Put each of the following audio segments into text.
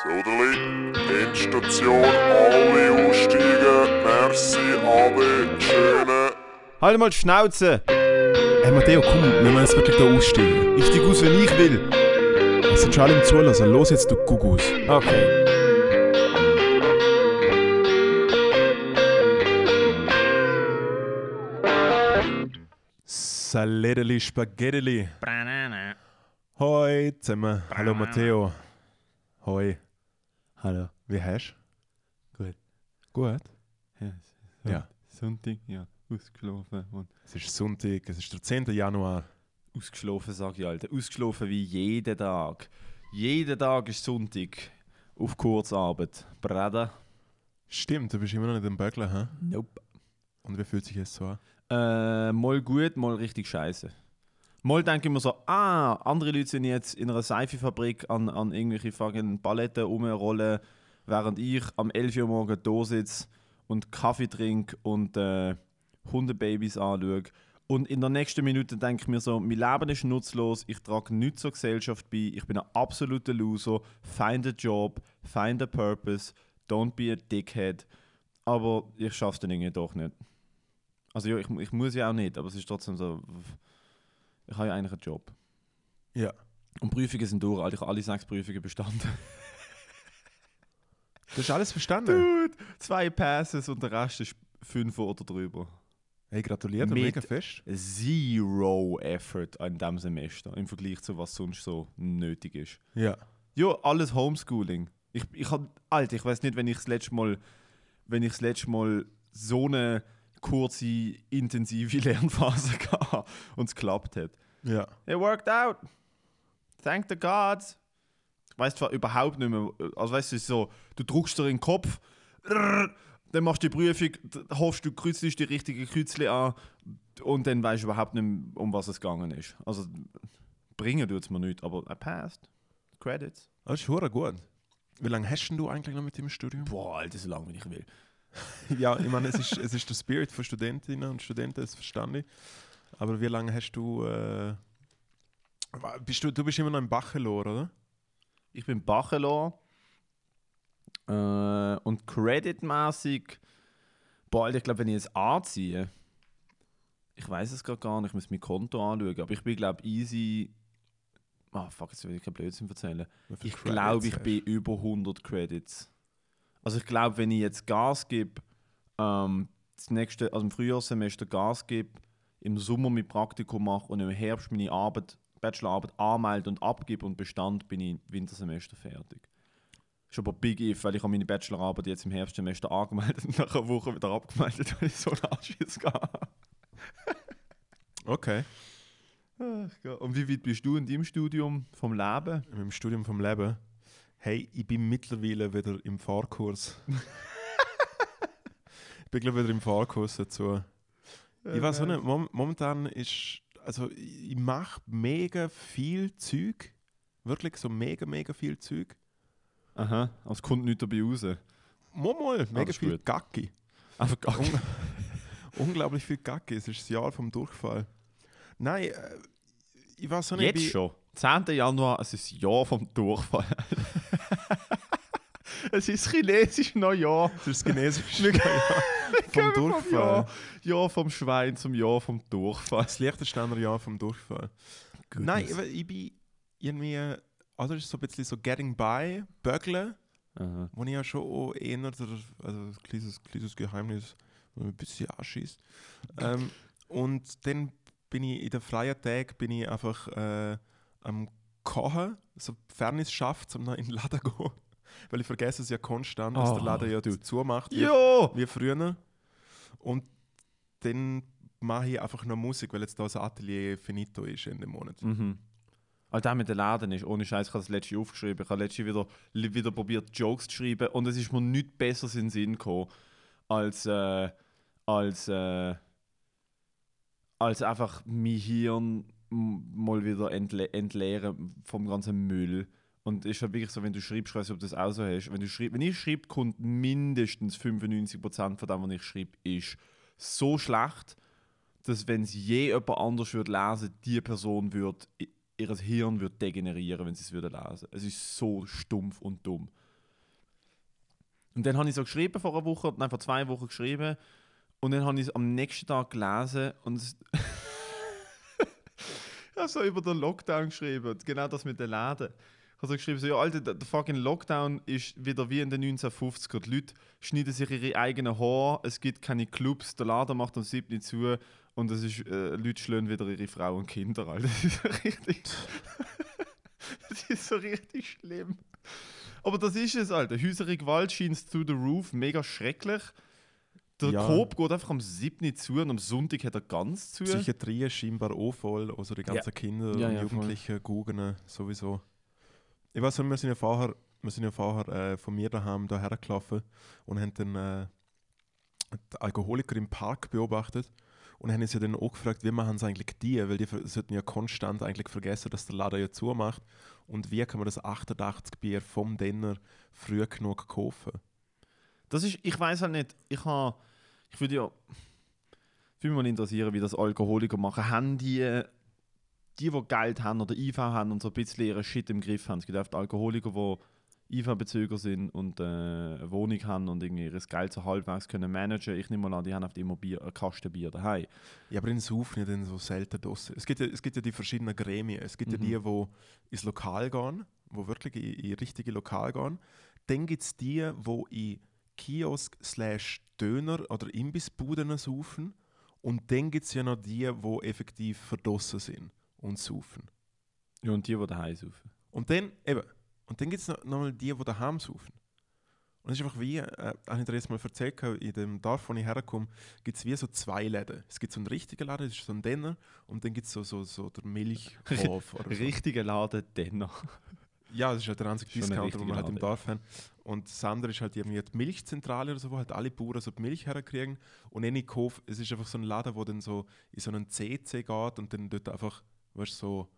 Soderli, Endstation, alle aussteigen. Merci, Ade, schöne. Halt mal die Schnauze! Hey Matteo, komm, wir müssen jetzt wirklich da aussteigen. Ich steig aus, wenn ich will. Es sind schon alle im Zulassen. Los jetzt, du Gugus. Okay. Saledeli Spaghetti. Hoi zusammen. Hallo Matteo. Hoi. Hallo. Wie hast Gut. du? Gut. Ja. Ja. Sonntag, ja. Ausgeschlafen und Es ist Sonntag, es ist der 10. Januar. ausgeschlafen, sag ich, Alter. Ausgeschlafen wie jeden Tag. Jeden Tag ist Sonntag. Auf Kurzarbeit. Brada? Stimmt, du bist immer noch nicht im Bögeln, hä? Nope. Und wie fühlt sich das so an? Äh, mal gut, mal richtig scheiße. Mal denke ich mir so, ah, andere Leute sind jetzt in einer Seifenfabrik an, an irgendwelche fucking Paletten rumrollen, während ich am 11 Uhr morgen da sitze und Kaffee trinke und äh, Hundebabys anschaue. Und in der nächsten Minute denke ich mir so, mein Leben ist nutzlos, ich trage nichts zur Gesellschaft bei, ich bin ein absoluter Loser, find a job, find a purpose, don't be a dickhead. Aber ich schaffe es dann irgendwie doch nicht. Also ja, ich, ich muss ja auch nicht, aber es ist trotzdem so, ich habe ja eigentlich einen Job. Ja. Und Prüfungen sind durch, Alter. ich habe alle sechs Prüfungen bestanden. Du hast alles verstanden? Dude, zwei Passes und der Rest ist fünf oder drüber. Hey, gratuliert, Mit- mega fest. Zero Effort in diesem Semester im Vergleich zu was sonst so nötig ist. Ja. Ja, alles Homeschooling. Ich, ich hab, Alter, ich weiß nicht, wenn ich das letzte Mal, wenn ich das letzte Mal so eine kurze, intensive Lernphase hatte und es geklappt hat. Ja. It worked out. Thank the gods. Ich weiß zwar überhaupt nicht mehr. Also weißt du, so, du druckst dir in den Kopf, dann machst du die Prüfung, hoffst du kreuzt die richtige Kreuzchen an und dann weißt du überhaupt nicht mehr, um was es gegangen ist. Also bringen tut es mir nicht, aber I passed. Credits. Das ist hure gut. Wie lange hast denn du eigentlich noch mit dem Studium? Boah, Alter, so lange wie ich will. Ja, ich meine, es ist, es ist der Spirit von Studentinnen und Studenten, das verstehe ich. Aber wie lange hast du. Äh, bist du, du bist immer noch im Bachelor, oder? Ich bin Bachelor. Äh, und creditmäßig, Alter, ich glaube, wenn ich jetzt anziehe, ich weiß es gerade gar nicht, ich muss mein Konto anschauen, aber ich bin, glaube easy. Ah, fuck, jetzt will ich keinen Blödsinn erzählen. Ich glaube, ich bin über 100 Credits. Also ich glaube, wenn ich jetzt Gas gebe, ähm, das nächste, also im Frühjahrssemester Gas gebe, im Sommer mein Praktikum mache und im Herbst meine Arbeit, Bachelorarbeit anmelde und abgebe und Bestand, bin ich im Wintersemester fertig. Ist aber Big If, weil ich habe meine Bachelorarbeit jetzt im Herbstsemester angemeldet und nach einer Woche wieder abgemeldet, weil ich so einen Anschiss gehabt Okay. Und wie weit bist du in deinem Studium vom Leben? Im Studium vom Leben. Hey, ich bin mittlerweile wieder im Fahrkurs. ich bin glaube wieder im Fahrkurs dazu. Ich weiß auch nicht, mom momentan ist. Also, ich mache mega viel Zeug. Wirklich so mega, mega viel Zeug. Aha, aber es kommt nichts dabei raus. Mal, mal, mega viel gut. Gacki. Einfach gar Un unglaublich viel Gacki. Es ist das Jahr vom Durchfall. Nein, äh, ich weiß nicht. Jetzt schon. 10. Januar, es ist Jahr vom Durchfall. es ist chinesisch Neujahr. Das ist Wir Jahr vom Vom Durchfall. Jahr, Jahr vom Schwein zum Jahr vom Durchfall. Das Liechtensteiner Jahr vom Durchfall. Nein, ich, ich bin irgendwie, also das ist so ein bisschen so Getting By, Bögeln, Aha. wo ich ja schon auch eher, also ein kleines, kleines Geheimnis, wo mich ein bisschen anschießt. ähm, und dann bin ich in den freien Tagen bin ich einfach äh, am Kochen, so Fairness schafft, um noch in den Laden zu gehen. Weil ich vergesse es ja konstant, dass der Oh, Laden ja zumacht. wie- Jo! wie früher. Und dann mache ich einfach noch Musik, weil jetzt da das Atelier finito ist in dem Monat. Mhm. All das mit den Laden ist, ohne Scheiß, ich habe das letzte aufgeschrieben. Ich habe letzte wieder, wieder probiert, Jokes zu schreiben und es ist mir nichts Besseres in den Sinn gekommen, als, äh, als, äh, als einfach mein Hirn mal wieder entle entleeren vom ganzen Müll. Und es ist halt wirklich so, wenn du schreibst, ich ob du das auch so hast, wenn, du schreib, wenn ich schreibe, kommt mindestens 95% von dem, was ich schreibe, ist so schlecht, dass wenn es je jemand anders würde lesen, die Person würde, ihr Hirn würde degenerieren, wenn sie es würde lesen. Es ist so stumpf und dumm. Und dann habe ich so geschrieben vor einer Woche, nein, vor zwei Wochen geschrieben. Und dann habe ich es am nächsten Tag gelesen und ich habe so über den Lockdown geschrieben, genau das mit den Läden. Ich habe so geschrieben, so, ja, Alter, der, fucking Lockdown ist wieder wie in den 1950er. Die Leute schneiden sich ihre eigenen Haare, es gibt keine Clubs, der Laden macht um 7 Uhr zu und es ist, äh, Leute schlagen wieder ihre Frauen und Kinder, Alter. Das ist so richtig... das ist so richtig schlimm. Aber das ist es, Alter. Häusliche Gewalt scheint through the roof mega schrecklich. Der Ja. Coop geht einfach am 7. Uhr zu und am Sonntag hat er ganz zu. Psychiatrie ist scheinbar auch voll, also die ganzen Kinder Ja, und ja, voll. Jugendlichen, Guggen sowieso. Ich weiß nicht, wir sind ja vorher, wir sind ja vorher äh, von mir daheim da hergelaufen und haben dann äh, die Alkoholiker im Park beobachtet und haben uns ja dann auch gefragt, wie machen es eigentlich die, weil die sollten ja konstant eigentlich vergessen, dass der Laden ja zumacht und wie kann man das 88 Bier vom Denner früh genug kaufen. Das ist, ich weiß halt nicht, ich habe, ich würde ja, würde mich mal interessieren, wie das Alkoholiker machen. Haben die, die, die Geld haben oder IV haben und so ein bisschen ihren Shit im Griff haben. Es gibt oft Alkoholiker, die IV-Bezüger sind und äh, eine Wohnung haben und irgendwie ihr Geld so halbwegs können managen. Ich nehme mal an, die haben oft immer Bier, einen Kasten Bier daheim. Ja, aber in Saufen ja dann so selten draussen. Es gibt ja, es gibt ja die verschiedenen Gremien. Es gibt Mhm. ja die, die ins Lokal gehen, wo wirklich in, in richtige Lokal gehen. Dann gibt es die, die in Kiosk slash Döner oder Imbissbuden saufen. Und dann gibt es ja noch die, die effektiv verdrossen sind und saufen. Ja, und die, die daheim saufen. Und dann, eben, und dann gibt es noch, noch mal die, die daheim saufen. Und es ist einfach wie, äh, habe ich dir jetzt mal erzählt, in dem Dorf, wo ich herkomme, gibt es wie so zwei Läden. Es gibt so einen richtigen Laden, das ist so ein Denner, und dann gibt es so, so, so der Milchhof oder so. Richtiger Laden Denner. Ja, das ist halt der einzige Schon ein Discounter, den wir halt im. Dorf haben. Und das andere ist halt irgendwie die Milchzentrale oder so, wo halt alle Bauern so die Milch herkriegen. Und in Hof, es ist einfach so ein Laden, wo dann so in so einen CC geht und dann dort einfach, weißt du, so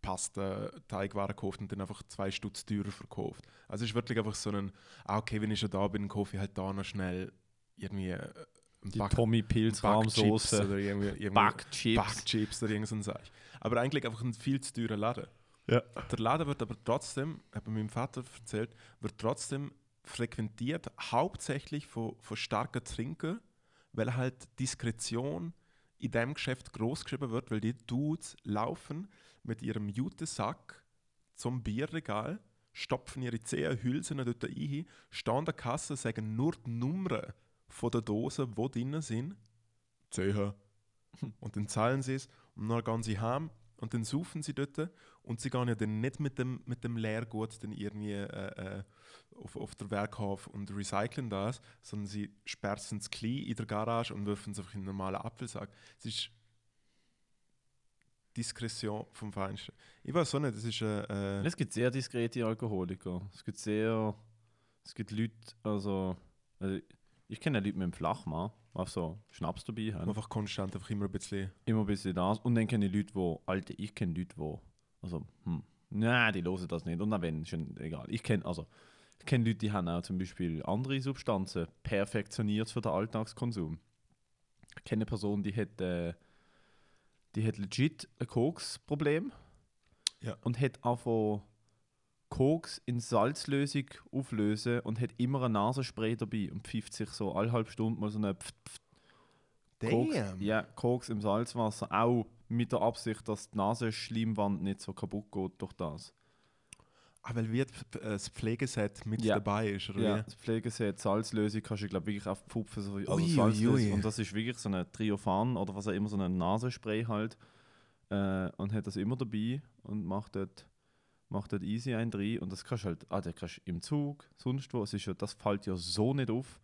Pasta, Teigwaren kauft und dann einfach zwei Stutz teurer verkauft. Also es ist wirklich einfach so ein, ah, okay, wenn ich schon da bin, kaufe ich halt da noch schnell irgendwie äh, einen Die Back- Tommy Pilz Rahmsoße. Backchips. Backchips oder irgend so ein. Aber eigentlich einfach ein viel zu teurer Laden. Ja. Der Laden wird aber trotzdem, hat mir meinem Vater erzählt, wird trotzdem frequentiert, hauptsächlich von, von starken Trinkern, weil halt Diskretion in diesem Geschäft groß geschrieben wird, weil die Dudes laufen mit ihrem Jutesack zum Bierregal, stopfen ihre zehn Hülsen dort rein, stehen an der Kasse, sagen nur die Nummern von der Dose, die drinnen sind, 10. Und dann zahlen sie es und dann gehen sie heim und dann saufen sie dort und sie gehen ja dann nicht mit dem, mit dem Leergut dann irgendwie äh, äh, auf, auf der Werkhof und recyceln das, sondern sie sperren es klein in der Garage und werfen es einfach in einen normalen Apfelsack. Es ist Diskretion vom Feinsten. Ich weiß auch nicht, das ist äh, äh, Es gibt sehr diskrete Alkoholiker. Es gibt sehr. Es gibt Leute, also. also ich kenne Leute mit dem Flachmann, die so Schnaps dabei haben. einfach konstant einfach immer ein bisschen. Immer ein bisschen das. Und dann kenne ich Leute, die. Alter, ich kenne Leute, die. Also, hm. Nein, die hören das nicht. Und dann wenn, schon egal. Ich kenne also, ich kenne Leute, die haben auch zum Beispiel andere Substanzen perfektioniert für den Alltagskonsum. Ich kenne eine Person, die hat, äh, die hat legit ein Koks-Problem. Ja. Und hat einfach Koks in Salzlösung auflösen und hat immer ein Nasenspray dabei und pfeift sich so alle halbe Stunde mal so eine Pft, Koks, ja, Koks im Salzwasser, auch mit der Absicht, dass die Nasenschleimwand nicht so kaputt geht durch das. Ah, weil wie das- äh, Pflegeset mit Ja. dabei ist, oder Ja, wie? das Pflegeset Salzlösung kannst du, glaube wirklich auf Pfupfen so also Salzlösung. Und das ist wirklich so ein Triophan oder was auch immer, so ein Nasenspray halt. Äh, und hat das immer dabei und macht dort, macht dort easy ein drin. Und das kannst du halt, ah, das kannst du im Zug, sonst wo. Es ist ja, das fällt ja so nicht auf.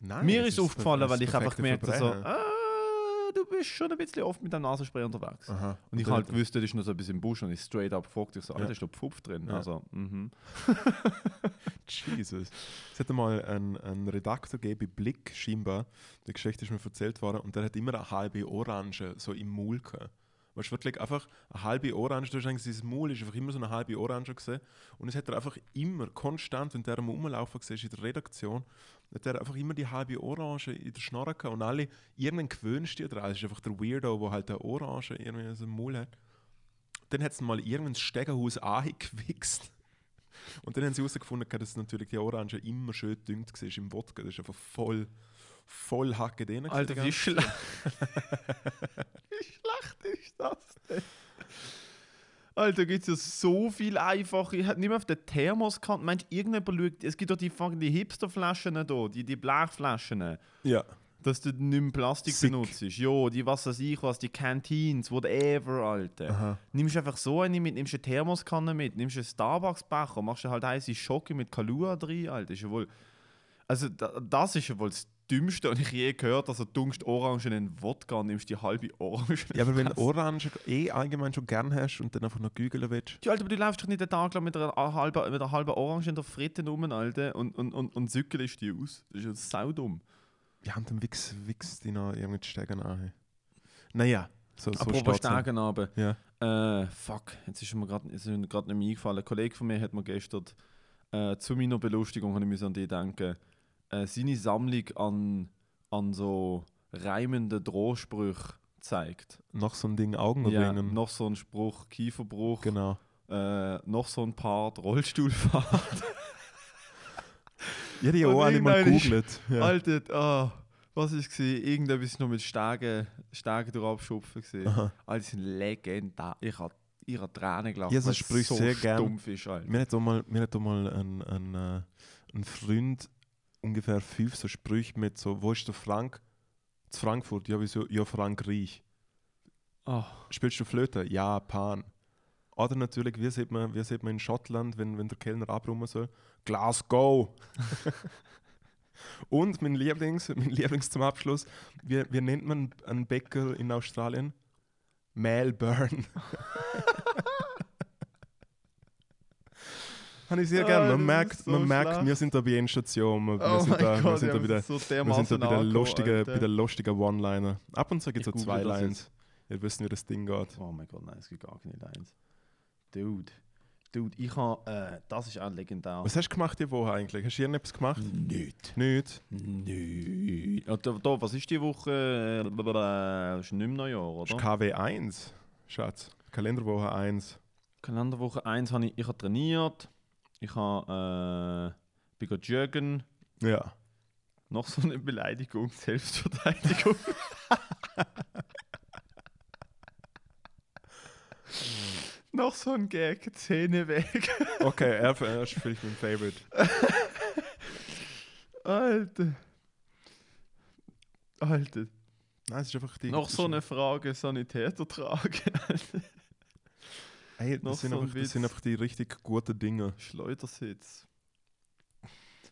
Nein, Mir ist das aufgefallen, weil ich einfach gemerkt habe, so, ah, du bist schon ein bisschen oft mit dem Nasenspray unterwegs. Aha. Und ich halt wusste, das ist noch so ein bisschen im Busch und ich straight up gefragt, ich so, Ja. Alter, ist da Pfupf drin? Ja. Also, mhm. Jesus. Es hat mal einen, einen Redakteur gegeben bei Blick, scheinbar. Die Geschichte ist mir erzählt worden. Und der hat immer eine halbe Orange so im Maul gehabt. Weißt du, wirklich einfach eine halbe Orange. Du hast eigentlich sein Maul ist einfach immer so eine halbe Orange gesehen. Und es hat er einfach immer, konstant, wenn der am Rumlaufen war in der Redaktion, hat er einfach immer die halbe Orange in der Schnorre gehabt. Und alle, irgendwann gewöhnst du dich daran. Es ist einfach der Weirdo, der halt eine Orange irgendwie in seinem Maul hat. Dann hat es mal irgendwann das Stegenhaus angewichst. Und dann haben sie herausgefunden, dass natürlich die Orange immer schön gedüngt war im Wodka. Das ist einfach voll, voll Hacke drin. Alter, wie schlecht. wie schlecht ist das denn? Alter, gibt es ja so viel einfache. Ich hätte nicht mehr auf den Thermoskanten. Meinst du, irgendjemand schaut. Es gibt doch die, die Hipsterflaschen da, die, die Blechflaschen. Ja. Dass du nicht mehr Plastik Sick. benutzt. Ja, die was weiß ich was, die Canteens, whatever, Alter. Aha. Nimmst einfach so eine mit, nimmst eine Thermoskanne mit, nimmst einen Starbucks-Becher, machst du halt heiße Schocke mit Kalua drin, Alter. Ist ja wohl. Also, da, das ist ja wohl das Dümmste, was ich je gehört habe. Also, du dunkst Orangen in Wodka und nimmst die halbe Orange. Ja, aber wenn du Orange eh allgemein schon gern hast und dann einfach noch gügeln willst. Ja, Alter, aber du läufst doch nicht den Tag lang mit einer halben, mit einer halben Orange in der Fritte rum, Alter, und, und, und, und zückelst die aus. Das ist ja saudumm. Ja, und dann wichs, wichs die noch irgendwie die Stegen an. Naja, so, so Apropos. Stegen runter. Ja. Äh, fuck, jetzt ist mir gerade ist mir grad nicht mehr eingefallen. Ein Kollege von mir hat mir gestern äh, zu meiner Belustigung habe ich an die denken. Äh, seine Sammlung an, an so reimenden Drohsprüchen zeigt. Noch so ein Ding Augen Ja, ringen. noch so ein Spruch, Kieferbruch, Genau. äh, noch so ein Part, Rollstuhlfahrt. Ja, die auch alle mal googelt. Ja. Alter, ah, was ist gesehen? Irgendetwas noch mit Stegen, Stegen durch abschupfen gesehen. Sind legendär. Ich habe ich hab Tränen gelacht. Ja, so Sprüche so sehr gern. stumpf ist, Alter. Mir hat auch mal, mir hat auch mal ein, ein, äh, ein Freund ungefähr fünf so Sprüche mit so, wo ist der Frank? Zu Frankfurt, ja, wieso? Ja, Frankreich. Ah. Spielst du Flöte? Ja, Pan. Oder natürlich, wie sieht man, wie sieht man in Schottland, wenn, wenn der Kellner abräumen soll? Glasgow! Und mein Lieblings, mein Lieblings zum Abschluss, wie, wie nennt man einen Bäcker in Australien? Melbourne. Habe ich sehr Ah, gerne. Man merkt, so man merkt schlecht. wir sind da bei Endstation. Wir, wir Oh sind da, wir Gott, sind die da haben wieder, so wir sind da dermaßen bei der lustigen, Alter. bei der lustigen One-Liner. Ab und zu gibt es so zwei Lines. Ihr wisst, wie das Ding geht. Oh mein Gott, nein, es gibt gar keine Lines. Dude. Dude, ich habe, äh, das ist auch legendär. Was hast du gemacht die Woche eigentlich? Hast du irgendetwas gemacht? Nicht. Nicht. Nicht. Da, da, was ist die Woche? Äh, ist nicht mehr Neujahr, Das ist oder? KW 1, Schatz. Kalenderwoche 1. Kalenderwoche 1 habe ich, ich habe trainiert. Ich habe, äh, bin joggen. Ja. Noch so eine Beleidigung, Selbstverteidigung. Noch so ein Gag, Zähne weg. Okay, er, er ist vielleicht mein Favorite. Alter. Alter. Nein, es ist einfach die. Noch so eine Frage, Sanitäter tragen. Noch das, sind so ein einfach, das sind einfach die richtig guten Dinge. Schleudersitz.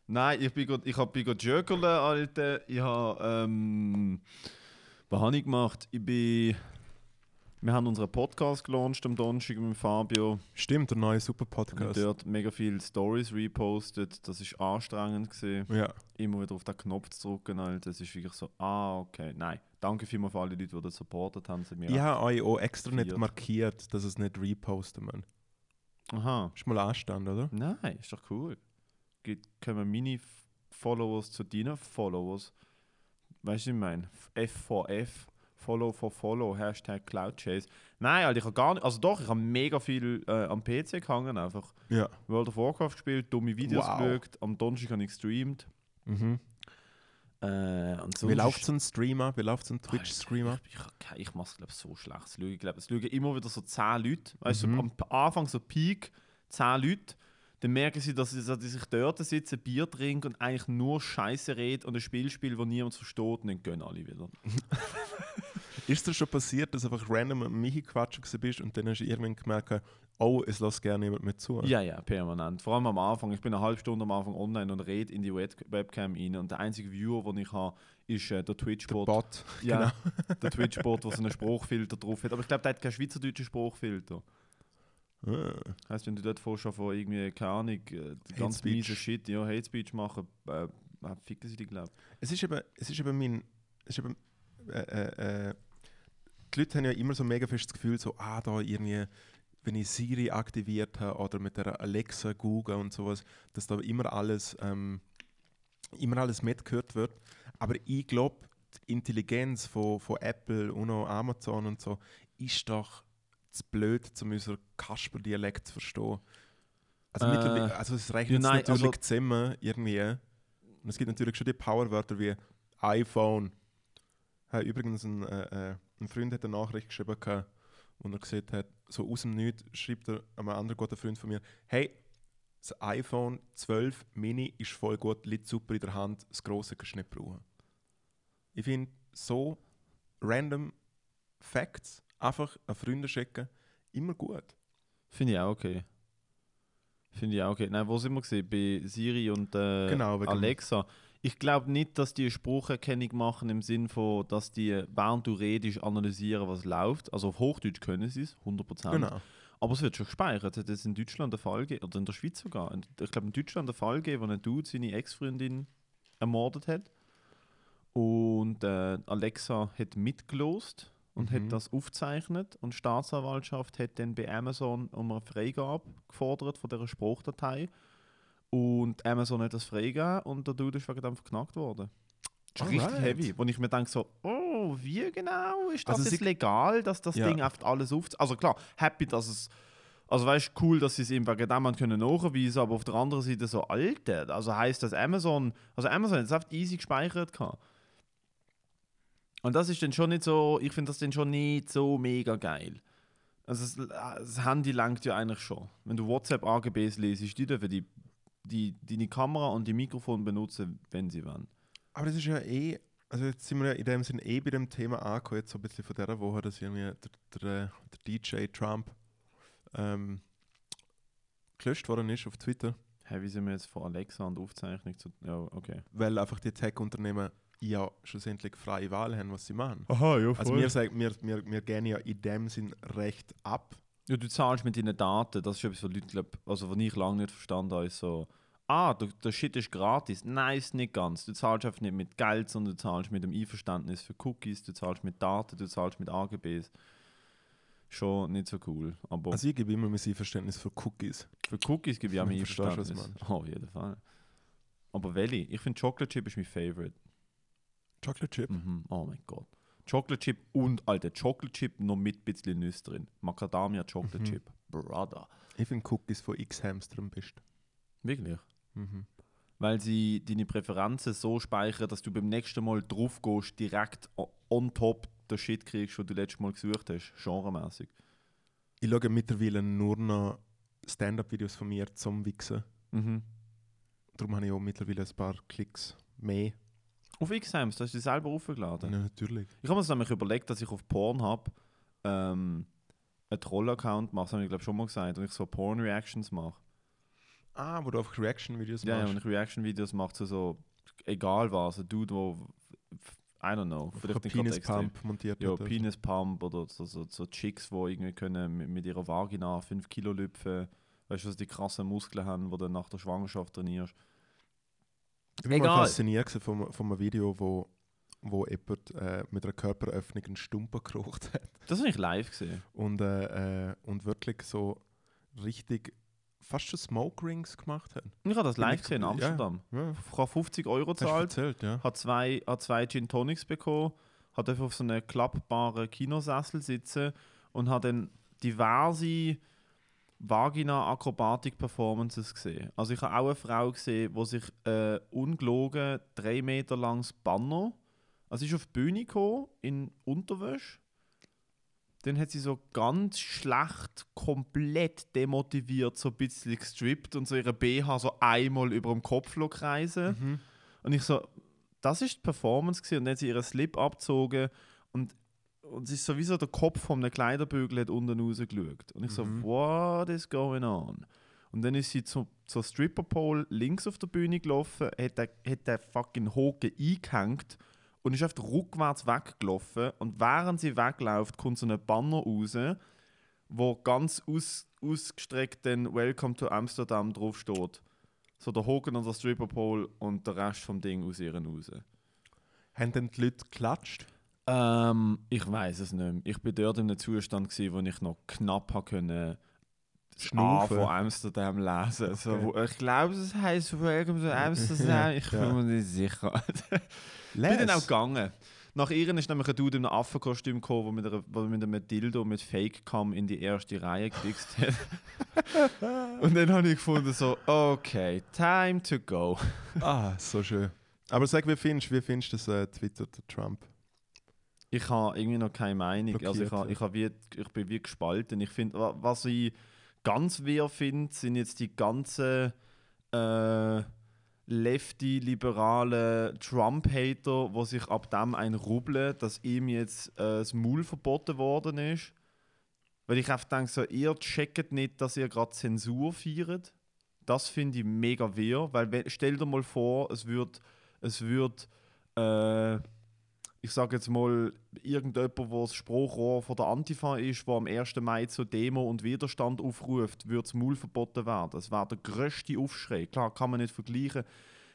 Nein, ich bin grad, ich hab, bin gerade joggeln, Alter. Ich habe, ähm, was habe ich gemacht? Ich bin, wir haben unseren Podcast gelauncht am Donnerstag mit Fabio. Stimmt, der neue super Podcast. dort mega viele Stories repostet. Das ist anstrengend gesehen. Ja. Immer wieder auf den Knopf zu drücken, Alter. Das ist wirklich so, ah, okay. Nein, danke vielmals für alle Leute, die das supportet haben. Sie mir Ich habe euch auch extra nicht Viert. markiert, dass es nicht reposten man. Aha. Ist mal Anstand, oder? Nein, ist doch cool. Geht, können meine Followers zu deinen Followers. Weißt du, ich meine? F4F, Follow for Follow, Hashtag Cloudchase. Nein, Alter, ich habe gar nicht. Also doch, ich habe mega viel äh, am PC gehangen. Einfach Ja. World of Warcraft gespielt, dumme Videos Wow. geschaut. Am Donnerstag habe ich gestreamt. Mhm. Äh, Wie läuft so ein Streamer? Wie läuft so ein Twitch-Streamer? Ich, ich, ich mache es, glaube ich, so schlecht. Es schauen, glaub, es schauen immer wieder so 10 Leute. Weißt du, Mhm. so am Anfang so Peak, 10 Leute. Dann merken sie, dass sie, dass sie sich dort sitzen, Bier trinken und eigentlich nur Scheiße reden und ein Spiel spielen, das niemand versteht und dann gehen alle wieder. Ist dir schon passiert, dass du einfach random mit quatschen gewesen bist und dann hast du irgendwann gemerkt, oh, es lässt gerne jemand mit zu? Ja, ja, permanent. Vor allem am Anfang. Ich bin eine halbe Stunde am Anfang online und rede in die Web Webcam rein. Und der einzige Viewer, den ich habe, ist äh, der Der Twitch-Bot. Bot. Ja, der Twitch-Bot, der so einen Spruchfilter drauf hat. Aber ich glaube, der hat keinen schweizerdeutschen Spruchfilter. Ah. Heißt, wenn du dort vorher schon von irgendwie, keine Ahnung, äh, ganz miese Shit, ja, Hate Speech machen, äh, äh, ficken sie dich, glaube Es ist eben, es ist eben mein. Es ist eben, äh, äh, äh, die Leute haben ja immer so mega fest das Gefühl, so, ah, da irgendwie, wenn ich Siri aktiviert habe oder mit der Alexa, Google und sowas, dass da immer alles, ähm, immer alles mitgehört wird. Aber ich glaube, die Intelligenz von, von Apple und auch Amazon und so ist doch zu blöd, um unseren Kasper-Dialekt zu verstehen. Also, Äh, also es rechnet ja, nein, natürlich also- zusammen irgendwie. Und es gibt natürlich schon die Powerwörter wie iPhone. Hey, übrigens, ein, äh, äh, ein Freund hat eine Nachricht geschrieben, gehabt, wo er gesagt hat, so aus dem Nichts schreibt er einem anderen guten Freund von mir, hey, das iPhone 12 Mini ist voll gut, liegt super in der Hand, das grosse kannst du nicht brauchen. Ich finde, so random Facts einfach an Freunde schicken, immer gut. Finde ich auch okay. Finde ich auch okay. Nein, wo sind wir gesehen? Bei Siri und äh, Genau, Alexa. Ich glaube nicht, dass die eine Sprucherkennung machen im Sinn von, dass die, während du redest, analysieren, was läuft. Also auf Hochdeutsch können sie es, 100%. Genau. Aber es wird schon gespeichert. Hat es in Deutschland der Fall gegeben, oder in der Schweiz sogar. Ich glaube, in Deutschland der Fall gegeben, wo ein Dude seine Ex-Freundin ermordet hat. Und äh, Alexa hat mitgelost und Mhm. hat das aufgezeichnet. Und die Staatsanwaltschaft hat dann bei Amazon um eine Freigabe gefordert von dieser Spruchdatei. Und Amazon hat das freigegeben und der Dude ist wegen dem verknackt worden. Das ist richtig heavy. Wo ich mir denke so, oh, wie genau ist das Also jetzt legal, dass das Ja. Ding einfach alles aufzeichnet? Also klar, happy, dass es also weißt cool, dass sie es ihm wegen dem können nachweisen, aber auf der anderen Seite so alte. Also heißt das Amazon, also Amazon hat es einfach easy gespeichert gehabt. Und das ist dann schon nicht so, ich finde das dann schon nicht so mega geil. Also das, das Handy langt ja eigentlich schon. Wenn du WhatsApp AGBs lesest, die dürfen die, die, deine Kamera und die Mikrofon benutzen, wenn sie wollen. Aber das ist ja eh, also jetzt sind wir ja in dem Sinn eh bei dem Thema angekommen, jetzt so ein bisschen von dieser Woche, dass irgendwie der, der, der DJ Trump ähm, gelöscht worden ist auf Twitter, Hey, wie sind wir jetzt von Alexa und Aufzeichnung zu. Ja, okay. weil einfach die Tech-Unternehmen ja schlussendlich freie Wahl haben, was sie machen. Aha, ja, Also wir, sagen, wir, wir, wir gehen ja in dem Sinn recht ab. Ja, du zahlst mit deinen Daten, das ist etwas, was Leute, glaub, also was ich lange nicht verstanden habe, ist so, ah, der, der Shit ist gratis. Nein, ist nicht ganz. Du zahlst einfach nicht mit Geld, sondern du zahlst mit dem Einverständnis für Cookies, du zahlst mit Daten, du zahlst mit AGBs. Schon nicht so cool. Aber Also ich gebe immer mein Verständnis für Cookies. für Cookies gebe ich auch mein Verstehst du, was ich Einverständnis. Oh, auf jeden Fall. Aber welche? Ich finde Chocolate Chip ist mein Favorite. Chocolate Chip. Mhm. Oh mein Gott. Chocolate Chip und, alter, Chocolate Chip noch mit ein bisschen Nüsse drin. Macadamia Chocolate Mhm. Chip. Brother. Ich finde Cookies von X-Hamster am besten. Wirklich? Mhm. weil sie deine Präferenzen so speichern, dass du beim nächsten Mal drauf gehst, direkt on top der Shit kriegst, den du letztes Mal gesucht hast, genremäßig. Ich schaue mittlerweile nur noch Stand-Up-Videos von mir zum Wichsen. Mhm. Darum habe ich auch mittlerweile ein paar Klicks mehr. Auf X-Hams, hast du dich selber aufgeladen? Ja, natürlich. Ich habe mir das nämlich überlegt, dass ich auf Pornhub ähm, einen Troll-Account mache, das habe ich glaube schon mal gesagt, und ich so Porn-Reactions mache. Ah, wo du einfach Reaction-Videos Ja, ja, machst. wenn ich Reaction-Videos mache zu so, egal was, ein Dude, wo, I don't know, vielleicht nicht extrem. Penis-Pump montiert Ja. Penis Pump oder so, so, so Chicks, die irgendwie können mit, mit ihrer Vagina 5 Kilo lüpfen. Weißt du, was die krassen Muskeln haben, die du nach der Schwangerschaft trainierst. Ich bin mal fasziniert von, von einem Video, wo, wo jemand äh, mit einer Körperöffnung einen Stumpen geraucht hat. Das habe ich live gesehen. Und, äh, äh, und wirklich so richtig fast schon Smoke Rings gemacht hat. Ich habe das live gesehen in ja. Amsterdam. Ja. Ich habe 50 Euro gezahlt, ja. habe zwei, habe zwei Gin Tonics bekommen, habe auf so einem klappbaren Kinosessel sitzen und habe dann diverse Vagina-Akrobatik-Performances gesehen. Also ich habe auch eine Frau gesehen, die sich äh, ungelogen drei Meter langes Banner, also sie ist auf die Bühne gekommen, in Unterwäsche. Dann hat sie so ganz schlecht, komplett demotiviert, so ein bisschen gestrippt und so ihre BH so einmal über dem Kopf kreisen. Mhm. Und ich so, das ist die Performance gewesen. und dann hat sie ihren Slip abgezogen und, und es ist sowieso der Kopf von einem Kleiderbügel hat unten rausgeschaut. Und ich so, Mhm. what is going on? Und dann ist sie zu, zur Stripperpole links auf der Bühne gelaufen, hat den, hat den fucking Hoken eingehängt und ist einfach rückwärts weggelaufen. Und während sie wegläuft, kommt so ein Banner raus, wo ganz aus, ausgestreckt dann Welcome to Amsterdam drauf steht. So der Hogan an der Stripperpole und der Rest vom Ding aus ihren raus. Haben dann die Leute geklatscht? Ähm, ich weiß es nicht mehr. Ich bin dort in einem Zustand, gewesen, wo ich noch knapp habe können Schnaufen. von Amsterdam lesen. So, Okay. ich glaube, es heisst Welcome to Amsterdam. Ich bin Ja. mir nicht sicher. Les. bin dann auch gegangen. nach ihr ist nämlich ein Dude in einem Affenkostüm gekommen, der mit, einer, mit einem Dildo mit Fake-Cam in die erste Reihe gefixt hat. Und dann habe ich gefunden, so, okay, time to go. Ah, so schön. Aber sag, wie findest, wie findest du das äh, Twitter, der Trump? Ich habe irgendwie noch keine Meinung. Also ich, Blockiert, habe, ja. ich, habe wie, ich bin wie gespalten. Ich finde, wa- was ich ganz weird finde, sind jetzt die ganzen äh, lefty-liberalen Trump-Hater, die sich ab dem ein rubeln, dass ihm jetzt äh, das Maul verboten worden ist. Weil ich einfach denke, so, ihr checkt nicht, dass ihr gerade Zensur feiert. Das finde ich mega weird, weil stell dir mal vor, es wird, es wird äh, ich sage jetzt mal, irgendjemand, der das Spruchrohr von der Antifa ist, der am 1. Mai zur Demo und Widerstand aufruft, wird das Maul verboten werden. Das wäre der grösste Aufschrei. Klar, kann man nicht vergleichen,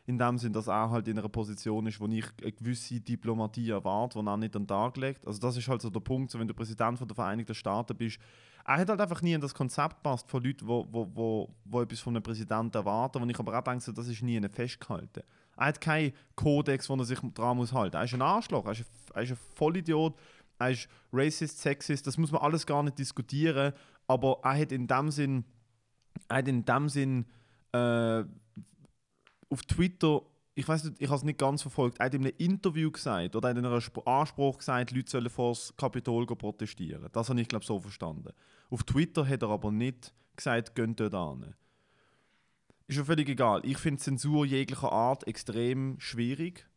in dem Sinn, dass er halt in einer Position ist, wo ich eine gewisse Diplomatie erwarte, die er nicht an den Tag legt. Also das ist halt so der Punkt, so, wenn du Präsident von der Vereinigten Staaten bist. Er hat halt einfach nie in das Konzept gepasst von Leuten, die wo, wo, wo, wo etwas von einem Präsidenten erwarten, wo ich aber auch denke, das ist nie festgehalten. Er hat keinen Kodex, wo er sich dran muss halten. Er ist ein Arschloch, er ist ein, er ist ein Vollidiot, er ist racist, sexist, das muss man alles gar nicht diskutieren, aber er hat in dem Sinn, er hat in dem Sinn äh, auf Twitter, ich weiß nicht, ich habe es nicht ganz verfolgt, er hat in einem Interview gesagt oder er hat in einem Sp- Anspruch gesagt, Leute sollen vor das Kapitol protestieren. Das habe ich, glaube so verstanden. Auf Twitter hat er aber nicht gesagt, geht dort hin. Ist ja völlig egal. Ich finde Zensur jeglicher Art extrem schwierig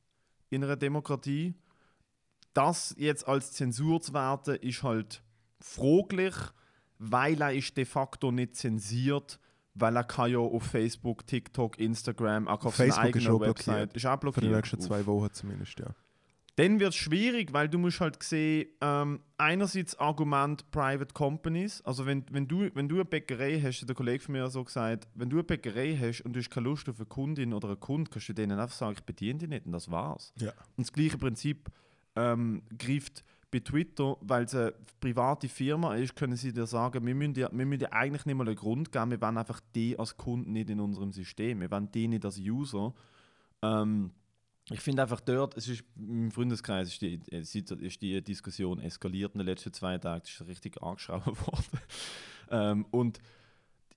in einer Demokratie. Das jetzt als Zensur zu werten, ist halt fraglich, weil er ist de facto nicht zensiert, weil er kann ja auf Facebook, TikTok, Instagram, auch auf seiner Facebook ist eigenen auch Website, blockiert. ist auch Für blockiert. die nächsten zwei Wochen zumindest, ja. Dann wird es schwierig, weil du musst halt sehen, ähm, einerseits Argument Private Companies, also wenn, wenn, du, wenn du eine Bäckerei hast, hat der Kollege von mir so gesagt, wenn du eine Bäckerei hast und du hast keine Lust auf eine Kundin oder einen Kunden, kannst du denen einfach sagen, ich bediene dich nicht und das war's. Ja. Und das gleiche Prinzip ähm, greift bei Twitter, weil es eine private Firma ist, können sie dir sagen, wir müssen dir, wir müssen dir eigentlich nicht mal einen Grund geben, wir wollen einfach die als Kunden nicht in unserem System, wir wollen die nicht als User. Ähm, ich finde einfach dort, es ist im Freundeskreis ist die, die- ist die Diskussion eskaliert in den letzten zwei Tagen, es ist richtig angeschraubt worden. ähm, und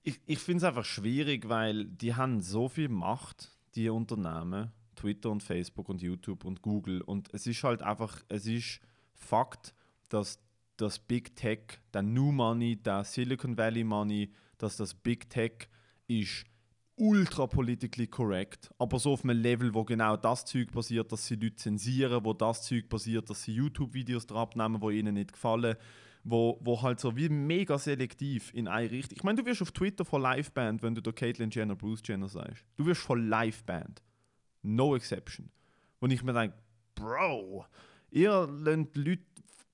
ich, ich finde es einfach schwierig, weil die haben so viel Macht, die Unternehmen, Twitter und Facebook und YouTube und Google. Und es ist halt einfach, es ist Fakt, dass das Big Tech, der New Money, der Silicon Valley Money, dass das Big Tech ist ultra politically correct, aber so auf einem Level, wo genau das Zeug passiert, dass sie Leute zensieren, wo das Zeug passiert, dass sie YouTube-Videos drauf abnehmen, wo ihnen nicht gefallen, wo, wo halt so wie mega selektiv in eine Richtung. Ich meine, du wirst auf Twitter von Liveband, wenn du da Caitlyn Jenner, Bruce Jenner sagst. Du wirst von Liveband. No exception. Und ich mir denke, Bro, ihr lernt Leute,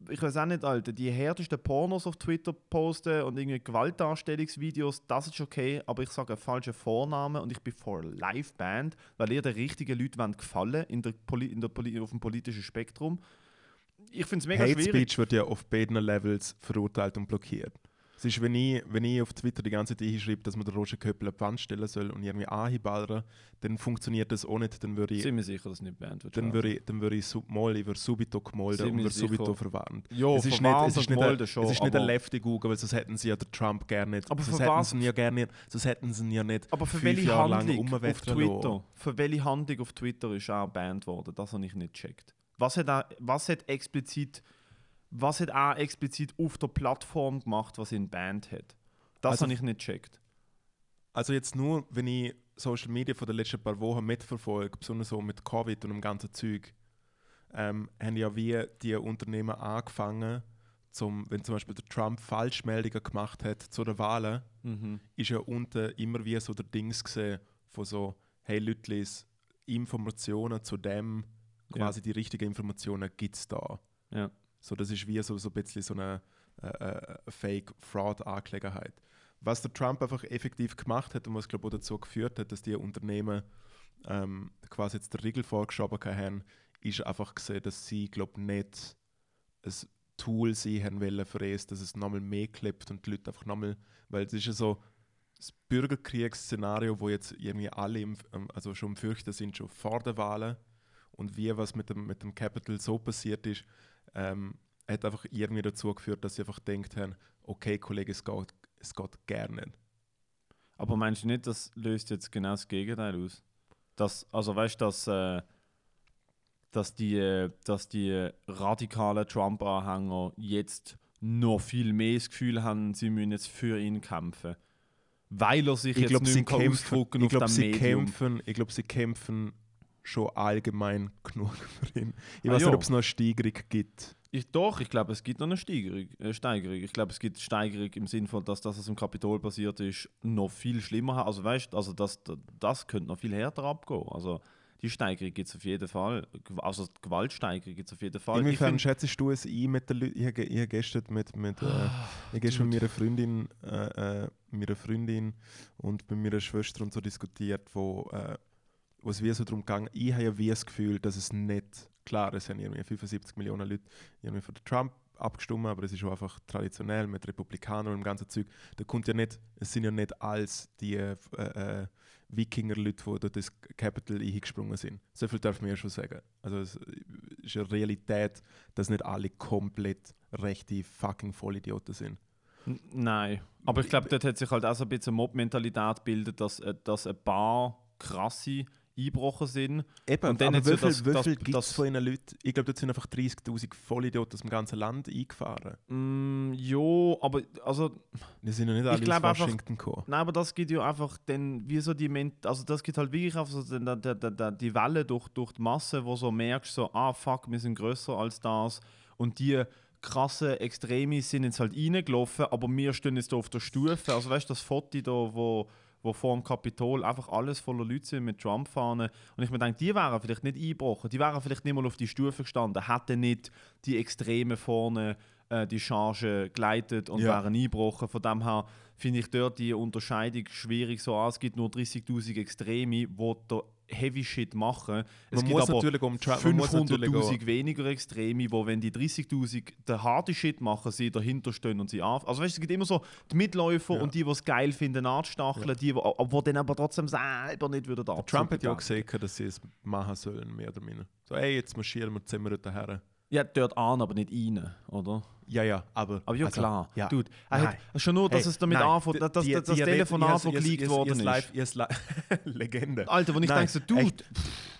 ich weiß auch nicht, Alter, die härtesten Pornos auf Twitter posten und irgendwie Gewaltdarstellungsvideos, das ist okay, aber ich sage einen falschen Vornamen und ich bin vor Liveband, weil ihr den richtigen Leuten gefallen in der Poli in der Poli auf dem politischen Spektrum. Ich finde es mega Hate schwierig. Speech wird ja auf beiden Levels verurteilt und blockiert. Es ist, wenn ich, wenn ich auf Twitter die ganze Zeit hinschreibe, dass man den Roger Köppel die Wand stellen soll und irgendwie anhiballern, dann funktioniert das auch nicht. Dann würde ich, Sind wir sicher, dass es nicht Band wird. dann würde ich, dann würde ich sub, mal, ich würde subito gemolden und würde subito verwarnt. Ja, es ist nicht, es ist nicht, ein, schon, es ist nicht ein aber- Lefty Google, weil sonst hätten sie ja den Trump gerne nicht. Aber sonst für hätten was- sie ja gerne nicht. Sonst hätten sie ja nicht Aber für welche Jahre Handlung auf Twitter? lassen. Für welche Handlung auf Twitter ist er banned worden? Das habe ich nicht gecheckt. Was hat er, was hat explizit, was hat er explizit auf der Plattform gemacht, was ihn banned hat? Das Also- habe ich nicht gecheckt. Also jetzt nur, wenn ich Social Media von den letzten paar Wochen mitverfolge, besonders so mit Covid und dem ganzen Zeug, ähm, haben ja wie die Unternehmen angefangen, zum, wenn zum Beispiel der Trump Falschmeldungen gemacht hat zu den Wahlen, Mhm. ist ja unten immer wie so der Dings gesehen von so, hey Lütlis, Informationen zu dem, Ja. quasi die richtigen Informationen gibt es da. Ja. So, das ist wie so, so ein bisschen so eine äh, äh, Fake-Fraud-Angelegenheit. Was der Trump einfach effektiv gemacht hat und was, glaube ich, auch dazu geführt hat, dass die Unternehmen ähm, quasi jetzt den Riegel vorgeschoben haben, ist einfach gesehen, dass sie, glaube nicht ein Tool sie haben wollen für es, dass es nochmal mehr klappt und die Leute einfach nochmal, weil es ist ja so das Bürgerkriegsszenario, wo jetzt irgendwie alle im, ähm, also schon Fürchten sind, schon vor den Wahlen und wie was mit dem, mit dem Capital so passiert ist, ähm, hat einfach irgendwie dazu geführt, dass sie einfach gedacht haben, okay, Kollege, es geht, es geht gerne. Aber meinst du nicht, das löst jetzt genau das Gegenteil aus? Dass, also weißt du, dass, äh, dass, die, äh, dass die radikalen Trump-Anhänger jetzt noch viel mehr das Gefühl haben, sie müssen jetzt für ihn kämpfen. Weil er sich Ich jetzt glaube, nicht mehr ausdrücken ich auf glaub, dem Medium. kämpfen, ich glaub, sie kämpfen schon allgemein genug für ihn. Ich Ah, weiß nicht, ob es noch eine Steigerung gibt. Ich, doch, ich glaube, es gibt noch eine Steigerung. Äh, Steigerung. Ich glaube, es gibt Steigerung im Sinne von, dass das, was im Kapitol passiert ist, noch viel schlimmer. ha- Also weißt, also das, das könnte noch viel härter abgehen. Also die Steigerung gibt es auf jeden Fall. Also die Gewaltsteigerung gibt es auf jeden Fall. Ich Inwiefern find- schätzt du es ein mit den Leuten? Ich habe ich hab gestern mit, mit, äh, ich gestern mit meiner Freundin, äh, äh, meiner Freundin und mit meiner Schwester und so diskutiert, wo, äh, wo es wie so darum ging, ich habe ja wie das Gefühl, dass es nicht, klar, es haben irgendwie 75 Millionen Leute irgendwie für Trump abgestimmt, aber es ist auch einfach traditionell mit Republikanern und dem ganzen Zeug. Da kommt ja nicht, es sind ja nicht alles die äh, äh, Wikinger-Leute, die dort ins Capital eingesprungen sind. So viel darf man ja schon sagen. Also es ist eine Realität, dass nicht alle komplett rechte fucking Vollidioten sind. Nein. Aber ich glaube, dort hat sich halt auch so ein bisschen Mob-Mentalität gebildet, dass, äh, dass ein paar krasse eingebrochen sind. Eben, Und dann aber wie ja viel, das- viel gibt es von ihnen Leuten? Ich glaube, dort sind einfach 30'000 Vollidioten aus dem ganzen Land eingefahren. Mm, jo, aber also Die sind ja nicht alle aus glaub Washington gekommen. Nein, aber das geht ja einfach dann, wie so die, Ment also das geht halt wirklich auf so den, der, der, die Welle durch, durch die Masse, wo so merkst, so, ah fuck, wir sind größer als das. Und die krassen Extreme sind jetzt halt reingelaufen, aber wir stehen jetzt auf der Stufe. Also weißt du, das Foto da, wo, wo vor dem Kapitol einfach alles voller Leute sind mit Trump-Fahnen. Und ich mir denke, die wären vielleicht nicht eingebrochen, die wären vielleicht nicht mal auf die Stufe gestanden, hätten nicht die Extreme vorne äh, die Charge geleitet und Ja. wären eingebrochen. Von dem her finde ich dort die Unterscheidung schwierig. So, ah, es gibt nur 30.000 Extreme, die da Heavy Shit machen. Es Man gibt muss aber natürlich um Trump- man muss natürlich 500.000 weniger Extreme, wo wenn die 30.000 den harten Shit machen, sie dahinter stehen und sie auf. Also weißt du, es gibt immer so die Mitläufer Ja. und die, die es geil finden, anstacheln, die, die, die dann aber trotzdem selber nicht wieder da Der Trump hat ja auch gesagt, dass sie es machen sollen, mehr oder minder. So, ey, jetzt marschieren wir zusammen dort her. Ja, dort an, aber nicht rein, oder? Ja, ja, aber. Aber ja, also, klar. Ja. Dude, hat, schon nur, dass Hey, es damit nein, anfängt, dass, dass, die- das ich das has- geleakt ich worden ich ist. live- ich has li- Legende. Alter, wo ich denke, so, Dude, echt.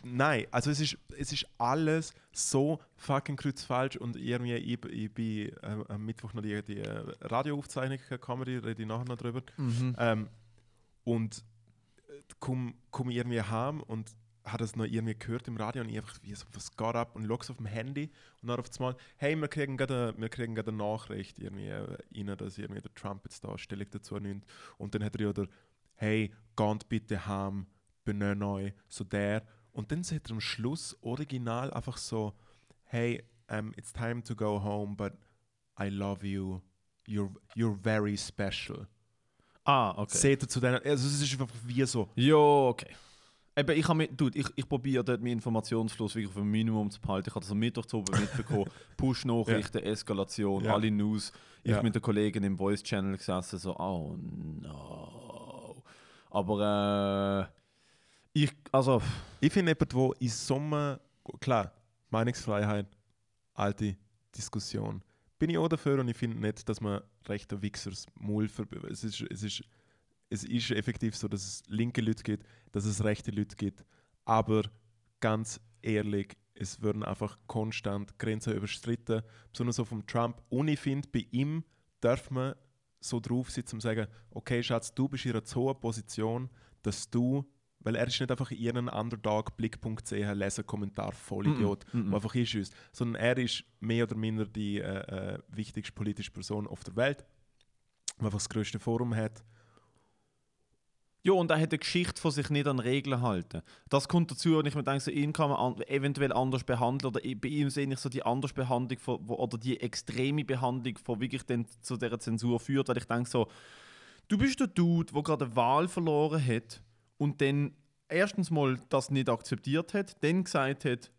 Nein, also es ist, es ist alles so fucking kreuzfalsch und irgendwie, ich, ich bin äh, am Mittwoch noch die, die äh, Radioaufzeichnung äh, Comedy, rede ich nachher noch drüber. Mhm. Ähm, und komme komm irgendwie heim und habe das noch irgendwie gehört im Radio und ich einfach, wie so, was geht ab? Und schaue auf dem Handy und dann auf einmal, hey, wir kriegen gerade eine- wir kriegen gerade eine Nachricht irgendwie äh, rein, dass irgendwie der Trump jetzt da Stellung dazu nimmt. Und dann hat er ja der, hey, geht bitte heim, benenn euch, so der. Und dann sagt er am Schluss original einfach so, hey, um, it's time to go home, but I love you. You're, you're very special. Ah, okay. Seht ihr zu denen, also es ist einfach wie so, Ja, okay. Eben, ich, habe mir- dude, ich, ich probiere dort meinen Informationsfluss wirklich auf ein Minimum zu behalten. Ich habe das am Mittwoch zu oben mitbekommen. Push-Nachrichten, Eskalation, Ja. alle News. Ich Ja. mit der Kollegin im Voice-Channel gesessen, so, oh no. Aber äh, ich, also, Ich finde jemand, wo im Sommer, klar, Meinungsfreiheit, alte Diskussion. Bin ich auch dafür und ich finde nicht, dass man rechte Wichsers Maul verb- es ist, es ist Es ist effektiv so, dass es linke Leute gibt, dass es rechte Leute gibt. Aber ganz ehrlich, es werden einfach konstant Grenzen überschritten, besonders so vom Trump. Und ich finde, bei ihm darf man so drauf sitzen und sagen, okay Schatz, du bist in einer so hohen Position, dass du, weil er ist nicht einfach ihren Underdog-Blick.ch Leserkommentar Vollidiot, Mm, mm, mm. der einfach ist, uns, sondern er ist mehr oder minder die äh, äh, wichtigste politische Person auf der Welt, der einfach das größte Forum hat. Ja, und er hat eine Geschichte von sich nicht an Regeln halten. Das kommt dazu, und ich mir denke, so, ihn kann man an, eventuell anders behandeln. Oder bei ihm sehe ich so die Andersbehandlung von, oder die extreme Behandlung, die wirklich dann zu dieser Zensur führt. Weil ich denke so, du bist der Dude, der gerade eine Wahl verloren hat und dann erstens mal das nicht akzeptiert hat, dann gesagt hat,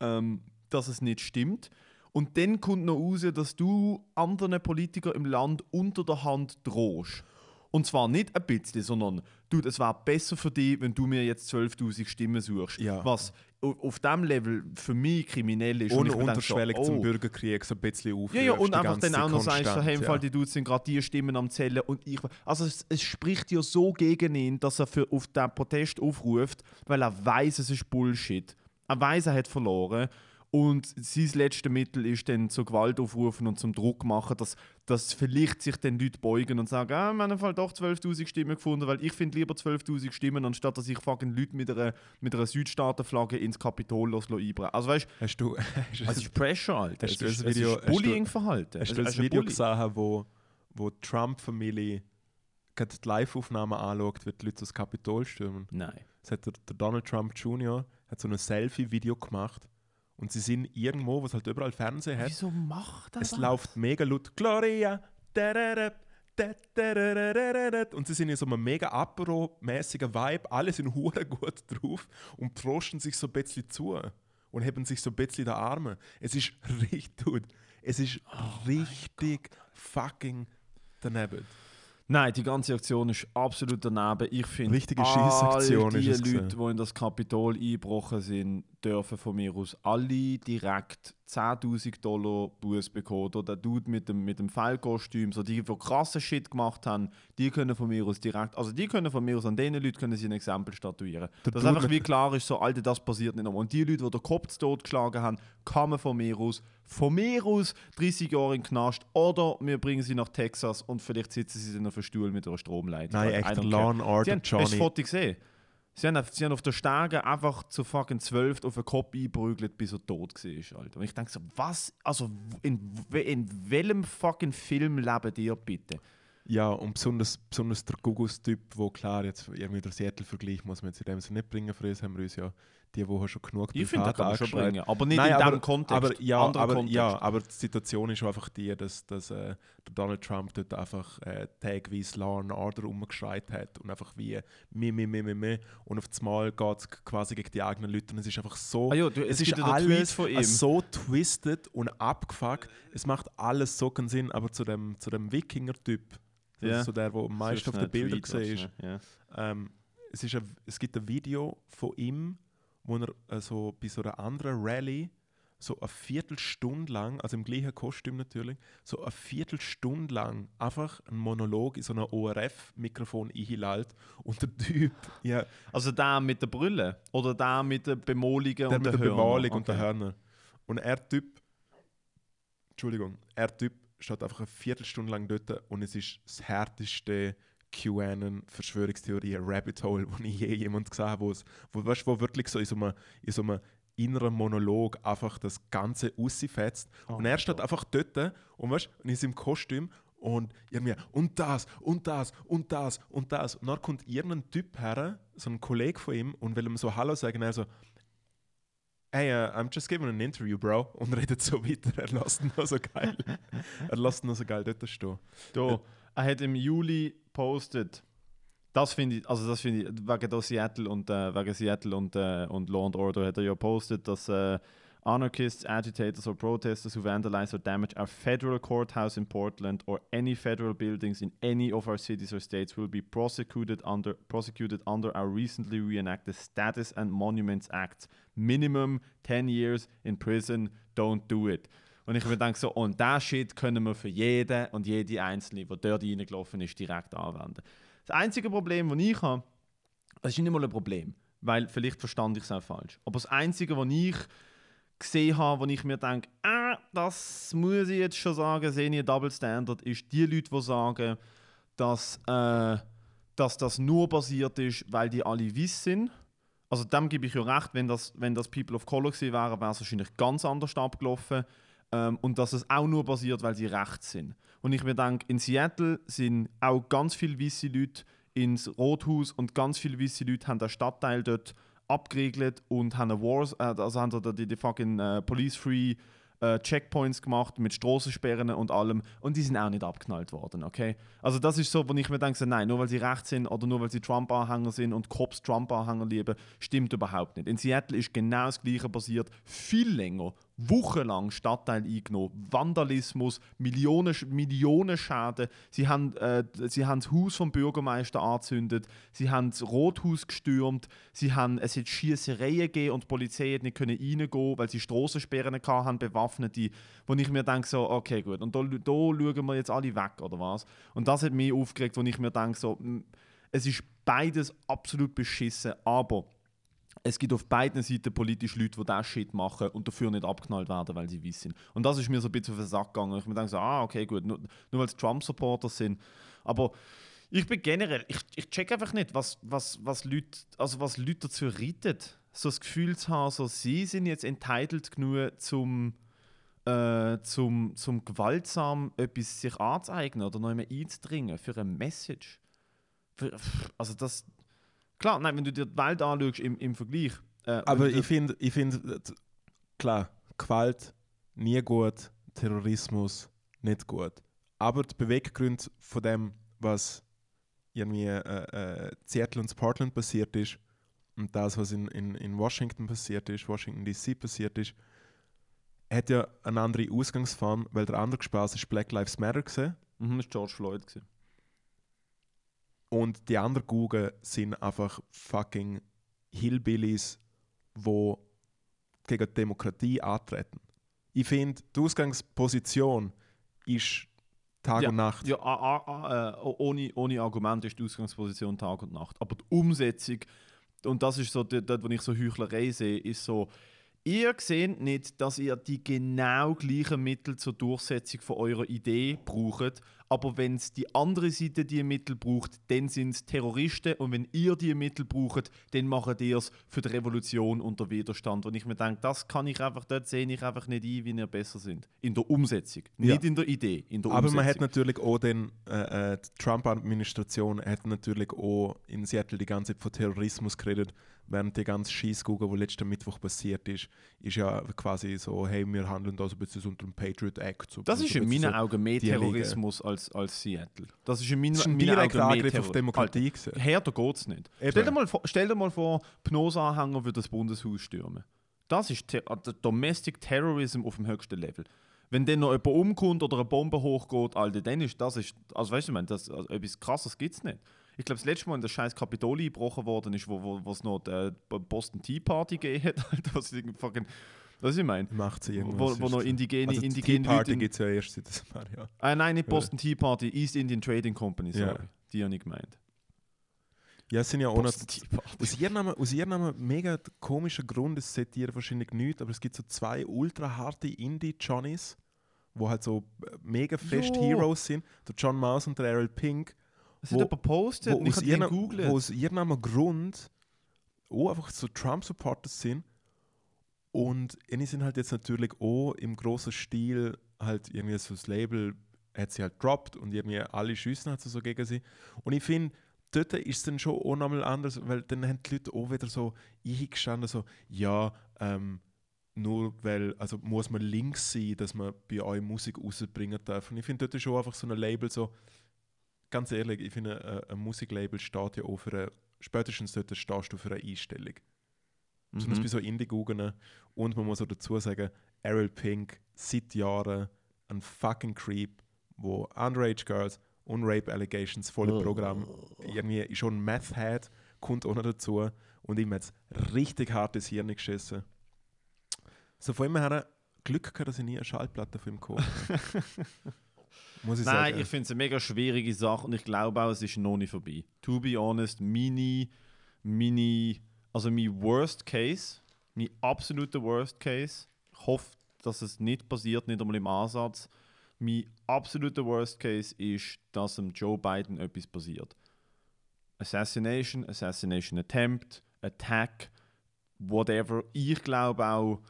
ähm, dass es nicht stimmt. Und dann kommt noch raus, dass du anderen Politikern im Land unter der Hand drohst. Und zwar nicht ein bisschen, sondern du, es wäre besser für dich, wenn du mir jetzt 12'000 Stimmen suchst. Ja. Was au- auf dem Level für mich kriminell ist. Und Ohne denke so, unterschwellig oh. zum Bürgerkrieg so ein bisschen aufrührst. Ja, ja, und einfach dann auch noch sagst, so, hey, im. Fall die Dudes sind gerade die Stimmen am Zählen und ich. Also es, es spricht ja so gegen ihn, dass er für, auf den Protest aufruft, weil er weiß, es ist Bullshit. Er weiß, er hat verloren. Und sein letztes Mittel ist dann zur Gewalt aufrufen und zum Druck machen, dass, dass vielleicht sich dann Leute beugen und sagen, ah, wir haben Fall doch 12'000 Stimmen gefunden, weil ich finde lieber 12'000 Stimmen, anstatt dass ich fucking Leute mit einer, mit einer Südstaatenflagge ins Kapitol los einbrechen. Also weißt Hast du, hast du, es ist Pressure, Alter. Hast Es du ist, das es Video- ist hast du- Bullying-Verhalten. Hast Es du ist das Video gesehen, wo, wo die Trump-Familie gerade die Live-Aufnahmen anschaut, wie die Leute das Kapitol stürmen? Nein. Das hat der, der Donald Trump Jr. hat so ein Selfie-Video gemacht und sie sind irgendwo, wo es halt überall Fernsehen hat. Wieso macht er Es das? läuft mega laut Gloria. dadadadadadadad. Und sie sind in so einem mega Apero-mäßigen Vibe. Alle sind hure gut drauf und prosten sich so ein bisschen zu und heben sich so ein bisschen die Arme. Es ist richtig, es ist Oh richtig fucking daneben. Nein, die ganze Aktion ist absolut daneben. Ich finde, Richtige all Scheissaktion die ist Leute, die in das Kapitol eingebrochen sind, dürfen von mir aus alle direkt 10'000 Dollar Buß bekommen. Oder der Dude mit dem, mit dem Pfeilkostüm, so die, die krassen Shit gemacht haben, die können von mir aus direkt, also die können von mir aus an diesen Leuten können sie ein Exempel statuieren. Der Dass Dude einfach wie klar ist, so, Alter, das passiert nicht nochmal. Und die Leute, die den Kopf zu Tod geschlagen haben, kann man von mir aus, von mir aus 30 Jahre in den Knast oder wir bringen sie nach Texas und vielleicht sitzen sie dann auf einem Stuhl mit einer Stromleitung. Nein, echt der care. Law and Order Sie haben, hast du das. Foto gesehen? Sie haben, auf- sie haben auf der Stege einfach zu fucking 12 auf den Kopf eingeprügelt, bis er tot war. Alter. Und ich denke so, was, also in, in welchem fucking Film leben ihr bitte? Ja, und besonders, besonders der Gugus-Typ, wo klar, jetzt irgendwie der Seattle-Vergleich muss man jetzt in dem Sinne nicht bringen, für uns haben wir uns ja die Woche schon genug Ich finde, das kann man schon bringen, aber nicht Nein, in aber, diesem Kontext. Aber, ja, aber, Kontext. ja, aber die Situation ist einfach die, dass, dass äh, Donald Trump dort einfach äh, tagweise Law and Order umgeschreit hat und einfach wie mir, mir, mir, mir, mir und auf das Mal geht es quasi gegen die eigenen Leute und es ist einfach so, Ah ja, du- es, es ist alles äh, so twisted und abgefuckt, es macht alles so keinen Sinn, aber zu dem, zu dem Wikinger-Typ, das Ja. ist so der, der am meisten auf den Bildern gesehen ist, ähm, es, ist ein, es gibt ein Video von ihm, wo er äh, so bei so einer anderen Rallye so eine Viertelstunde lang, also im gleichen Kostüm natürlich, so eine Viertelstunde lang einfach einen Monolog in so einem ORF-Mikrofon einhält und der Typ, ja, Also der mit der Brille oder der mit der Bemalungen der und mit der der? Bemalung und der Okay. Hörner. Und er Typ, Entschuldigung, er Typ steht einfach eine Viertelstunde lang dort und es ist das härteste QAnon Verschwörungstheorie Rabbit Hole, wo ich je jemand gesehen habe, wo weißt, wo wirklich so in so einem, in so einem inneren Monolog einfach das Ganze aussifetzt. Oh und er steht Gott. einfach dort und, weißt, und ist im Kostüm und irgendwie und das und das und das und das. Und dann kommt irgendein Typ her, so ein Kollege von ihm, und will ihm so Hallo sagen. Er so, Hey, uh, I'm just giving an interview, bro. Und redet so weiter. Er lässt ihn noch so geil. er lässt ihn noch so geil dort stehen. Da, er hat im Juli postet. Das finde ich, also das finde ich, wegen Seattle und äh, wegen Seattle und, äh, und Law and Order hat er ja postet, dass äh, Anarchists, agitators or protesters who vandalize or damage our federal courthouse in Portland or any federal buildings in any of our cities or states will be prosecuted under prosecuted under our recently reenacted Status and Monuments Act. Minimum 10 years in prison, don't do it. Und ich denke so, und das Shit können wir für jeden und jede Einzelne, die dort reingelaufen ist, direkt anwenden. Das einzige Problem, das ich habe, das ist nicht mal ein Problem, weil vielleicht verstand ich es auch falsch. Aber das einzige, was ich gesehen habe, wo ich mir denke, ah, das muss ich jetzt schon sagen, sehe ich einen Double Standard, ist die Leute, die sagen, dass, äh, dass das nur passiert ist, weil die alle weiß sind. Also dem gebe ich ja recht, wenn das, wenn das People of Color gewesen wären, wäre es wahrscheinlich ganz anders abgelaufen. Ähm, und dass es auch nur passiert, weil sie rechts sind. Und ich mir denke, in Seattle sind auch ganz viele weiße Leute ins Rothaus und ganz viele weiße Leute haben den Stadtteil dort abgeriegelt und haben Wars, äh, also haben da die, die fucking äh, Police-Free äh, Checkpoints gemacht mit Straßensperren und allem und die sind auch nicht abknallt worden, okay? Also das ist so, wo ich mir denke, nein, nur weil sie rechts sind oder nur weil sie Trump-Anhänger sind und Cops Trump-Anhänger lieben, stimmt überhaupt nicht. In Seattle ist genau das Gleiche passiert, viel länger, wochenlang Stadtteil eingenommen, Vandalismus, Millionen, Millionen Schäden. Sie haben, äh, sie haben das Haus vom Bürgermeister angezündet, sie haben das Rothaus gestürmt, sie haben, es hat Schießereien gegeben und die Polizei hat nicht können reingehen, weil sie Strassensperren hatten, bewaffnete, wo ich mir denke so, okay gut, und da, da schauen wir jetzt alle weg, oder was? Und das hat mich aufgeregt, wo ich mir denke so, mm, es ist beides absolut beschissen, aber es gibt auf beiden Seiten politisch Leute, die diesen Shit machen und dafür nicht abknallt werden, weil sie wissen. Und das ist mir so ein bisschen auf den Sack gegangen. Ich mir denke so, ah, okay, gut, nur, nur weil es Trump-Supporter sind. Aber ich bin generell, ich, ich check einfach nicht, was, was, was, Leute, also was Leute dazu reiten. So das Gefühl zu haben, so, sie sind jetzt entitled genug, zum, äh, zum, zum gewaltsam etwas sich anzueignen oder noch einmal einzudringen für eine Message. Für, also das, Klar, nein, wenn du dir die Welt anschaust im, im Vergleich. Äh, Aber ich finde, ich find, klar, Gewalt nie gut, Terrorismus nicht gut. Aber die Beweggründe von dem, was irgendwie äh, äh, Seattle und Portland passiert ist und das, was in, in, in Washington passiert ist, Washington DC passiert ist, hat ja eine andere Ausgangsform, weil der andere Spaß ist Black Lives Matter gesehen. Mhm, das war George Floyd. Gewesen. Und die anderen Google sind einfach fucking Hillbillies, die gegen die Demokratie antreten. Ich finde, die Ausgangsposition ist Tag ja, und Nacht. Ja, a, a, äh, ohne, ohne Argument ist die Ausgangsposition Tag und Nacht. Aber die Umsetzung, und das ist so dort, wo ich so Heuchlerei sehe, ist so, ihr seht nicht, dass ihr die genau gleichen Mittel zur Durchsetzung von eurer Idee braucht, aber wenn es die andere Seite die Mittel braucht, dann sind es Terroristen und wenn ihr die Mittel braucht, dann macht ihr es für die Revolution und den Widerstand. Und ich mir denke, das kann ich einfach, dort sehe ich einfach nicht ein, wie ihr besser sind. In der Umsetzung, ja. nicht in der Idee, in der Aber Umsetzung. man hat natürlich auch den, äh, äh die Trump-Administration hat natürlich auch in Seattle die ganze Zeit von Terrorismus geredet während die ganze Schießkugel, die letzten Mittwoch passiert ist, ist ja quasi so, hey, wir handeln da so ein bisschen unter dem Patriot Act. So, das ist in meinen so Augen mehr Terrorismus als, als Seattle. Das ist in meinen, das ist ein meinen Augen mehr Angriff auf Demokratie. Alter, härter geht es nicht. Stell dir, mal vor, stell dir mal vor, Pnos-Anhänger würde das Bundeshaus stürmen. Das ist Ter also Domestic Terrorism auf dem höchsten Level. Wenn dann noch jemand umkommt oder eine Bombe hochgeht, Alter, dann ist das, ist, also weißt du, ich das, also etwas Krasses gibt es nicht. Ich glaube, das letzte Mal, in der scheiß Kapitol eingebrochen worden ist, wo es wo, noch die Boston Tea Party gegeben hat, was ich fucking. Was ich meine? Macht sie irgendwas. Wo, wo noch indigene, also indigene Tea Party gibt es ja erst seit ein paar Jahren. Ah, nein, nicht Boston Tea Party, East Indian Trading Company, sorry. Ja. Die habe ich gemeint. Ja, es sind ja auch noch, aus irgendeinem, aus irgendeinem mega komischen Grund, es seht ihr wahrscheinlich nicht, aber es gibt so zwei ultra harte Indie-Johnnies, wo halt so äh, mega fest jo. Heroes sind, der John Mouse und der Errol Pink, wo, hat jemand gepostet wo, aus ihrem, wo aus irgendeinem Grund auch einfach so Trump-Supporters sind. Und die sind halt jetzt natürlich auch im großen Stil halt irgendwie so das Label hat sie halt droppt und irgendwie alle schiessen halt so gegen sie. Und ich finde, dort ist es dann schon auch nochmal anders, weil dann haben die Leute auch wieder so eingestanden, so, ja, ähm, nur weil, also muss man links sein, dass man bei euch Musik rausbringen darf. Und ich finde, dort ist schon einfach so ein Label so, ganz ehrlich, ich finde, ein, äh, ein Musiklabel steht ja auch für eine, spätestens dort stehst du für eine Einstellung. Mhm. Besonders bei so Indie-Gugen. Und man muss auch dazu sagen, Errol Pink seit Jahren ein fucking Creep, wo Underage Girls und Rape Allegations volle oh. Programm irgendwie schon Meth hat, kommt auch noch dazu. Und ihm hat richtig hartes Hirn geschissen. So von ihm her Glück gehabt, dass ich nie eine Schallplatte von ihm gekauft Muss ich Nein, sagen. ich finde es eine mega schwierige Sache und ich glaube auch, es ist noch nicht vorbei. To be honest, meine, meine, also mein Worst Case, mein absoluter Worst Case, ich hoffe, dass es nicht passiert, nicht einmal im Ansatz. Mein absoluter Worst Case ist, dass dem Joe Biden etwas passiert. Assassination, Assassination Attempt, Attack, whatever. Ich glaube auch,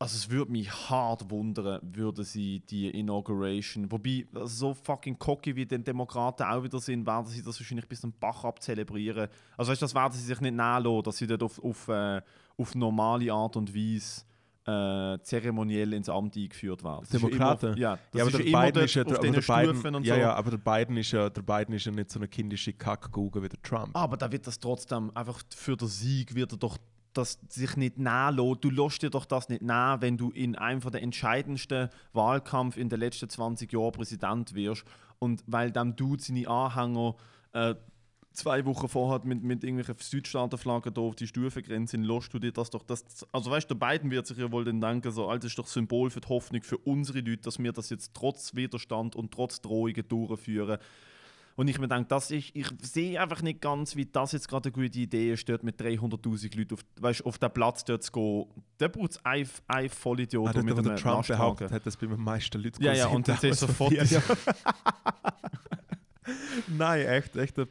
also es würde mich hart wundern, würde sie die Inauguration, wobei also so fucking cocky wie den Demokraten auch wieder sind, werden sie das wahrscheinlich bis zum Bach abzelebrieren. Also weißt, das werden sie sich nicht nachlassen, dass sie dort auf, auf, äh, auf normale Art und Weise äh, zeremoniell ins Amt eingeführt werden. Demokraten? Immer, ja, das ja, aber ist der ja Biden ist ja, auf den Stufen und ja, so. Ja, aber der Biden ist ja, der Biden ist ja nicht so eine kindische Kackgugel wie der Trump. Aber da wird das trotzdem einfach für den Sieg wird er doch das sich nicht nehmen lässt. Du lässt dir doch das nicht nehmen, wenn du in einem der entscheidendsten Wahlkampf in den letzten 20 Jahren Präsident wirst und weil dann du seine Anhänger äh, zwei Wochen vorher mit, mit irgendwelchen Südstaatenflaggen auf die Stufengrenze sind, lässt du dir das doch. Das, also weißt du, Biden wird sich ja wohl dann denken, so, Alter, ist doch Symbol für die Hoffnung für unsere Leute, dass wir das jetzt trotz Widerstand und trotz Drohungen durchführen. Und ich mir denke, das ist, ich sehe einfach nicht ganz, wie das jetzt gerade eine gute Idee ist, dort mit 300'000 Leuten auf, weißt, auf den Platz dort zu gehen. Da braucht es einen, einen Vollidiot Ah, mit einem Trump behauptet hat, dass bei den meisten Leuten Ja, ja, und jetzt ist sofort-. Nein, echt, echt die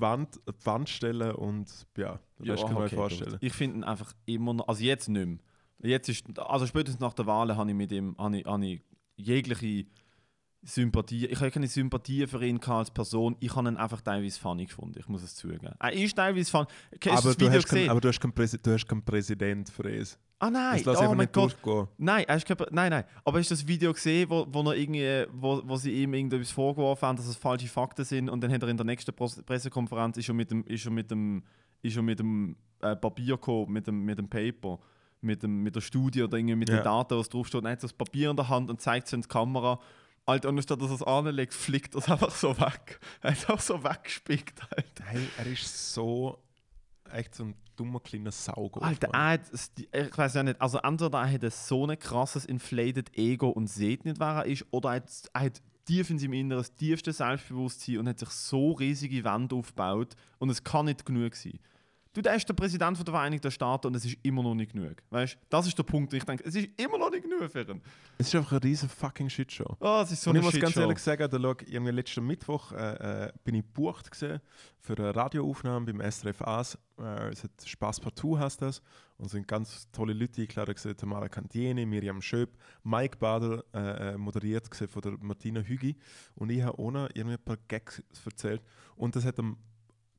Wand, die Wand stellen und ja, das Ja, kann man okay, vorstellen. gut. Ich finde ihn einfach immer noch, also jetzt nicht mehr. Jetzt ist, also spätestens nach der Wahl habe ich mit ihm habe ich, habe ich jegliche Sympathie, ich habe keine Sympathie für ihn als Person, ich habe ihn einfach teilweise funny gefunden, ich muss es zugeben. Er ist teilweise funny. Hast Aber du, hast kein, aber du hast keinen Präsi hast keinen Präsident für es. ah nein, Das oh mein Gott. durchgehen. Nein, ist kein, nein, nein. Aber hast du das Video gesehen, wo, wo, er irgendwie, wo, wo sie ihm irgendetwas vorgeworfen haben, dass es falsche Fakten sind und dann hat er in der nächsten Pressekonferenz ist er mit dem, ist er mit dem, ist er mit dem äh, Papier gekommen, mit dem, mit dem Paper, mit, dem, mit der Studie oder irgendwie mit Ja. den Daten, was draufsteht. Er hat das Papier in der Hand und zeigt es in die Kamera. Alter, und anstatt dass er es anlegt, fliegt er es einfach so weg. Er hat auch so weggespickt, Alter. Hey, er ist so echt so ein dummer kleiner Sauger. Alter, er hat, das- ich weiß ja nicht, also entweder er hat so ein krasses inflated Ego und sieht nicht, wer er ist, oder er hat, er hat tief in seinem Inneren das tiefste Selbstbewusstsein und hat sich so riesige Wände aufgebaut und es kann nicht genug sein. Du, der ist der Präsident der Vereinigten Staaten und es ist immer noch nicht genug. Weißt das ist der Punkt. Ich denke, es ist immer noch nicht genug für ihn. Es ist einfach eine riesen fucking Shitshow. Oh, es ist so und eine ich muss ganz ehrlich sagen, da schau, irgendwie letzten Mittwoch äh, äh, bin ich gebucht gewesen für eine Radioaufnahme beim SRF AS. Äh, es hat Spaß partout heißt das. Und es sind ganz tolle Leute eingeladen gewesen. Tamara Cantieni, Miriam Schöp, Mike Bader äh, äh, moderiert gewesen von der Martina Hügi. Und ich habe ohne irgendwie ein paar Gags erzählt. Und das hat am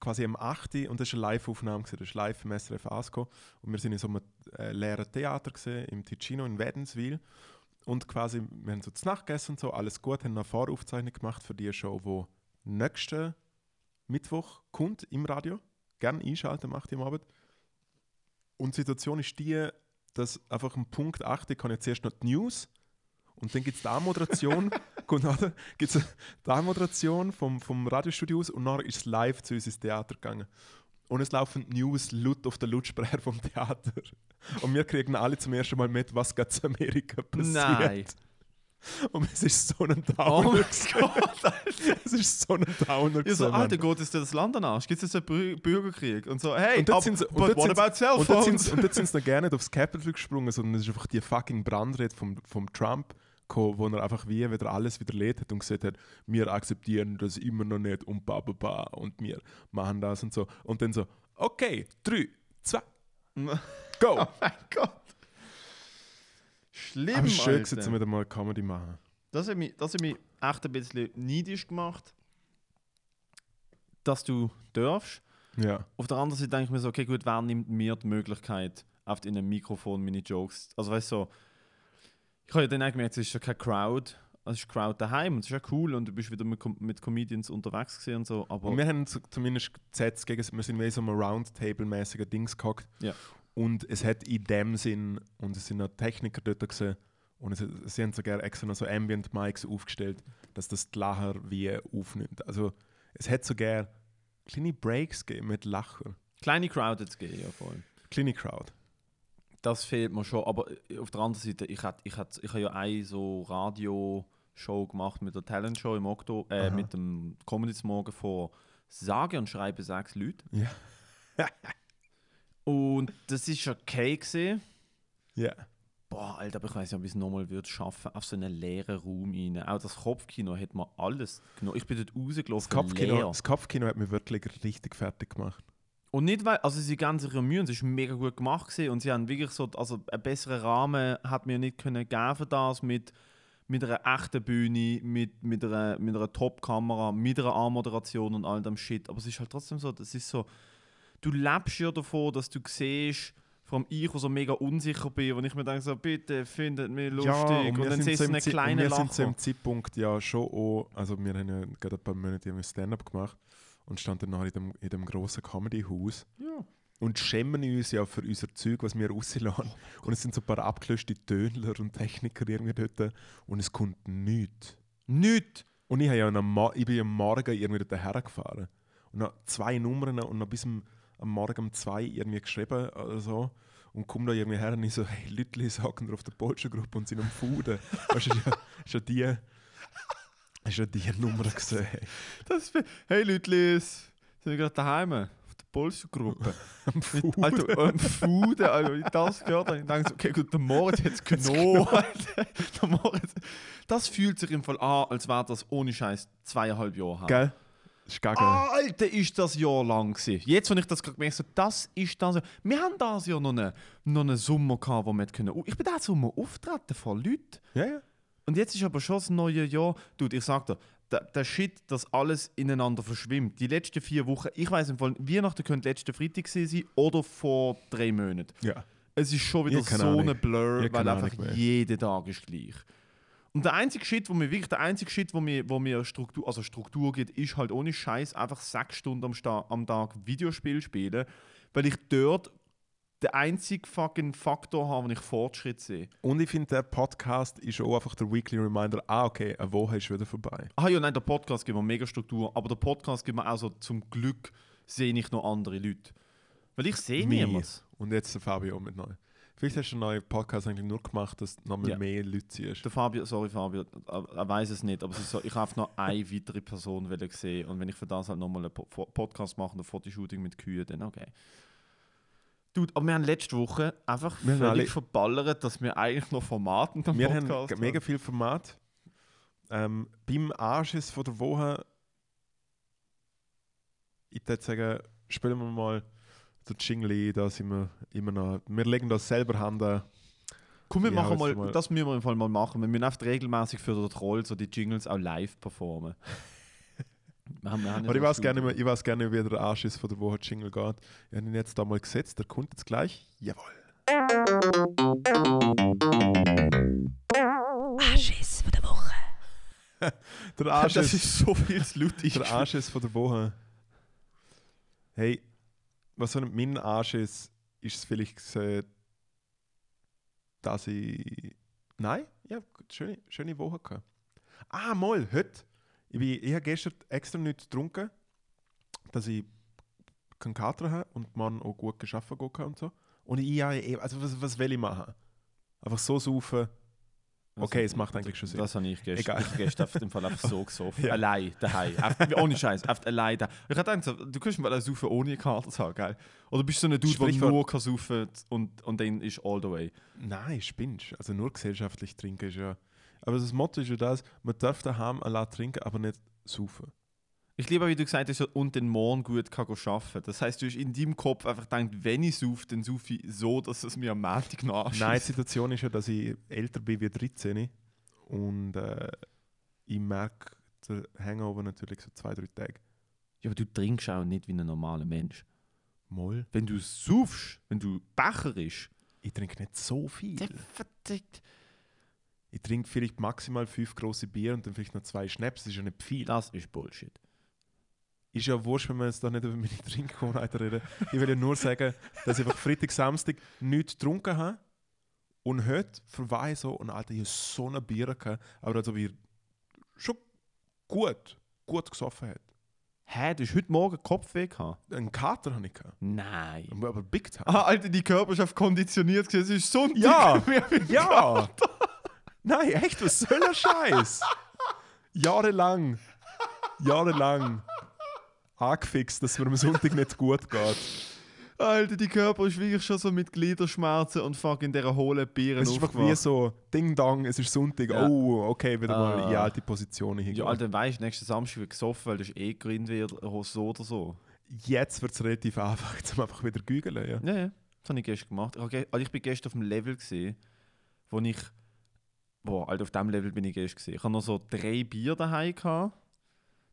quasi am 8. und das war eine Live-Aufnahme, das ist live im SRF AS gekommen. Und wir sind in so einem äh, leeren Theater gewesen, im Ticino in Wädenswil. Und quasi, wir haben so zu Nacht gegessen und so, alles gut, haben eine Voraufzeichnung gemacht für die Show, die nächsten Mittwoch kommt im Radio. Gerne einschalten, macht am Abend. Und die Situation ist die, dass einfach am Punkt 8 kann jetzt zuerst noch die News und dann gibt es die Moderation, gibt es die Moderation vom, vom Radiostudio aus und nachher ist es live zu uns ins Theater gegangen. Und es laufen News laut auf den Lautsprecher vom Theater. Und wir kriegen alle zum ersten Mal mit, was gerade in Amerika passiert. Nein. Und es ist so ein Oh Downer. Gott, Alter. es ist so ein Downer. Ja, so. Alter, es dir das Land an Arsch? Gibt es jetzt einen Bü- Bürgerkrieg? Und so, hey, Und ab- sind sie- und but what about Und sie- und dort sind sie noch gerne nicht aufs Capitol gesprungen, sondern es ist einfach die fucking Brandrede vom, vom Trump, gekommen, wo er einfach wie wieder alles widerlegt hat und gesagt hat, wir akzeptieren das immer noch nicht und ba, ba, ba und wir machen das und so. Und dann so, okay, drei, zwei, go! Oh mein Gott. Schlimm, Aber schön Alter. gewesen, wieder mal Comedy machen. Das hat, mich, das hat mich echt ein bisschen neidisch gemacht, dass du darfst. Ja. Auf der anderen Seite denke ich mir so, okay, gut, wer nimmt mir die Möglichkeit, auf in einem Mikrofon meine Jokes, also weißt du, so, ich habe ja dann auch gemerkt, es ist ja keine Crowd, es ist Crowd daheim und es ist ja cool und du bist wieder mit, Com- mit Comedians unterwegs und so, aber Und wir haben zu- zumindest gesetzt, gegen, wir sind wie so einem Roundtable-mäßigen Dings gehockt. Ja. Und es hat in dem Sinn, und es sind noch Techniker dort gewesen, und es, sie haben sogar extra noch so Ambient Mics aufgestellt, dass das die Lacher wie aufnimmt. Also es hat sogar kleine Breaks gegeben mit Lacher. kleine Crowd jetzt gehen, ja voll. Kleine Crowd. Das fehlt mir schon, aber auf der anderen Seite, ich habe ich hat, ich hab ja eine so Radio-Show gemacht mit der Talent-Show im Oktober, äh, mit dem Comedy Morgen vor sage und schreibe sechs Leute. Ja. Und das ist okay gesehen. Ja. Boah, Alter, aber ich weiß nicht, ob ich es nochmal würde schaffen, auf so einen leeren Raum rein. Auch das Kopfkino hat mir alles genommen. Ich bin dort Das rausgelaufen, Kopfkino, leer. das Kopfkino hat mich wirklich richtig fertig gemacht. Und nicht, weil, also sie geben sich ja Mühe und es ist mega gut gemacht gewesen. und sie haben wirklich so, also einen besseren Rahmen hat mir nicht können geben für das mit, mit einer echten Bühne, mit, mit einer, mit einer Top-Kamera, mit einer A-Moderation und all dem Shit. Aber es ist halt trotzdem so, das ist so, du lebst ja davon, dass du siehst, vor allem ich, der so mega unsicher bin, und ich mir denke so, bitte findet mich lustig und, wir dann siehst du dem einen kleinen und Wir sind zu Lacher. dem Zeitpunkt ja schon auch, also wir haben ja gerade ein paar Monate Stand-up gemacht und standen nachher in dem, in dem grossen Comedy-Haus. Ja. und schämen uns ja für unser Zeug, was wir rauslassen. und es sind so ein paar abgelöschte Tönler und Techniker irgendwie dort und es kommt nichts. Nicht! Und ich, ja am ich bin am Morgen irgendwie dort hergefahren. Und noch zwei Nummern und noch bis am, am Morgen um zwei irgendwie geschrieben oder so. Und komme da irgendwie her und ich so, hey, Leute sagen auf der Polsche-Gruppe und sind am Fuden. weißt du, ist ja, ist ja die, ist ja die Nummer gesehen. Das ist, hey Leutlis, sind wir gerade daheim? Auf der Polstergruppe. Am Fuden. Alter, am Fuden, wenn ich das gehört habe, ich dachte so, okay, gut, der Moritz hat es genommen. Der Moritz, das fühlt sich im Fall an, als wäre das ohne Scheiß zweieinhalb Jahre her. Gell? Das ist gar. Ah, Alter, ist das Jahr lang gewesen. Jetzt, wenn ich das gerade gemerkt habe, das ist das Jahr. Wir haben das Jahr noch einen, noch einen Sommer gehabt, wo wir können. Ich bin da Sommer auftreten vor Leuten. Ja, ja. Und jetzt ist aber schon das neue Jahr. Dude, ich sag dir, der, der Shit, dass alles ineinander verschwimmt. Die letzten vier Wochen, ich weiß im Fall, Weihnachten könnte letzten Freitag sein oder vor drei Monaten. ja. Es ist schon wieder Ich so eine Blur, Ich weil einfach mehr. jeder Tag ist gleich. Und der einzige Shit, wo mir wirklich der einzige Shit, wo mir, wo mir Struktur, also Struktur gibt, ist halt ohne Scheiß einfach sechs Stunden am, Sta am Tag Videospiel spielen, weil ich dort den einzigen fucking Faktor habe, wo ich Fortschritt sehe. Und ich finde, der Podcast ist auch einfach der Weekly Reminder, ah, okay, eine Woche ist wieder vorbei. Ah ja, nein, der Podcast gibt mir mega Struktur, aber der Podcast gibt mir auch so zum Glück sehe ich noch andere Leute. Weil ich sehe niemanden. Und jetzt der Fabio mit neu. Vielleicht hast du einen neuen Podcast eigentlich nur gemacht, dass du noch mal Ja. mehr Leute siehst. Der Fabio, sorry Fabio, er, weiß es nicht, aber so, ich habe noch eine weitere Person sehen und wenn ich für das halt nochmal einen Po- Po- Podcast mache, ein Fotoshooting mit Kühen, dann okay. Dude, aber wir haben letzte Woche einfach Wir haben völlig alle- verballert, dass wir eigentlich noch Formate in dem Wir Podcast haben mega viel Format. Ähm, beim Anschiss von der Woche, ich würde sagen, spielen wir mal den Jingle da sind wir immer noch. Wir legen das selber Hand an. Komm, wir Ja, machen mal, mal- das müssen wir im Fall mal machen. Wir müssen einfach regelmäßig für den Troll so die Jingles auch live performen. wir haben, wir haben ja Aber ich weiß, gerne, ich weiß gerne, wie der Anschiss von der Woche Jingle geht. Ich habe ihn jetzt da mal gesetzt, der kommt jetzt gleich. Jawohl. Anschiss von der Woche. Der Das Anschiss, ist so viel zu laut. der Anschiss von der Woche. Hey, was so mein Anschiss ist es vielleicht gesehen, dass ich. Nein, ja, schöne, schöne Woche gehabt. Ah, mal, heute. Ich, bin, ich habe gestern extra nichts getrunken, dass ich keinen Kater habe und man auch gut geschaffen gehen kann und so. Und ich, eh- also was, was will ich machen? Einfach so saufen. Okay, es macht eigentlich schon Sinn. Das habe ich gestern. Egal. Ich habe gestern auf dem Fall einfach so gesoffen. Ja. Allein, daheim. Ohne Scheiß, einfach allein da. Ich habe gedacht, du kannst mal saufen ohne Kater haben, geil? Oder bist du so ein Dude, der nur kann saufen und, und dann ist all the way? Nein, spinnst. Also nur gesellschaftlich trinken ist ja. Aber das Motto ist ja das, man darf daheim allein trinken, aber nicht saufen. Ich liebe, wie du gesagt hast, und den morgen gut kann arbeiten. Das heißt, du hast in deinem Kopf einfach gedacht, wenn ich saufe, dann saufe ich so, dass es mir am Montag noch Nein, die. Situation ist ja, dass ich älter bin wie 13 und äh, ich merke den Hangover natürlich so zwei, drei Tage. Ja, aber du trinkst auch nicht wie ein normaler Mensch. Moll. Wenn du saufst, wenn du Becher ist, Ich trinke nicht so viel. dann verdammt. Ich trinke vielleicht maximal fünf große Bier und dann vielleicht noch zwei Schnaps, das ist ja nicht viel. Das ist Bullshit. Ist ja wurscht, wenn wir jetzt da nicht über meine Trinkgewohnheiten reden. Ich will ja nur sagen, dass ich einfach Freitag, Samstag nichts getrunken habe. Und heute verweihe ich so, und Alter, ich habe so ein Bier gehabt, aber als ob ich schon gut, gut gesoffen hat. Hä, du hast heute Morgen Kopfweh gehabt? Einen Kater habe ich gehabt. Nein. Aber Big Time. Ah, Alter, die Körperschaft konditioniert. Es ist Sonntag. Ja, ja! Nein, echt, was soll der Scheiß? Jahrelang, jahrelang angefixt, dass mir am Sonntag nicht gut geht. Alter, die Körper ist wirklich schon so mit Gliederschmerzen und fuck in dieser hohlen Bieren Es ist einfach wie so, Ding Dong, es ist Sonntag, Ja. oh, okay, wieder mal in die Ah. alte Position Ja, hingehen. Alter, weißt du, nächsten Samstag wird gesoffen, weil du hast eh Grind wieder so oder so. Jetzt wird es relativ einfach, zum einfach wieder gügeln. Ja. Ja, ja. Das habe ich gestern gemacht. Ich, also ich bin gestern auf dem Level gesehen, wo ich. Boah, Alter, auf dem Level bin ich gestern gesehen. Ich habe noch so drei Bier daheim gehabt.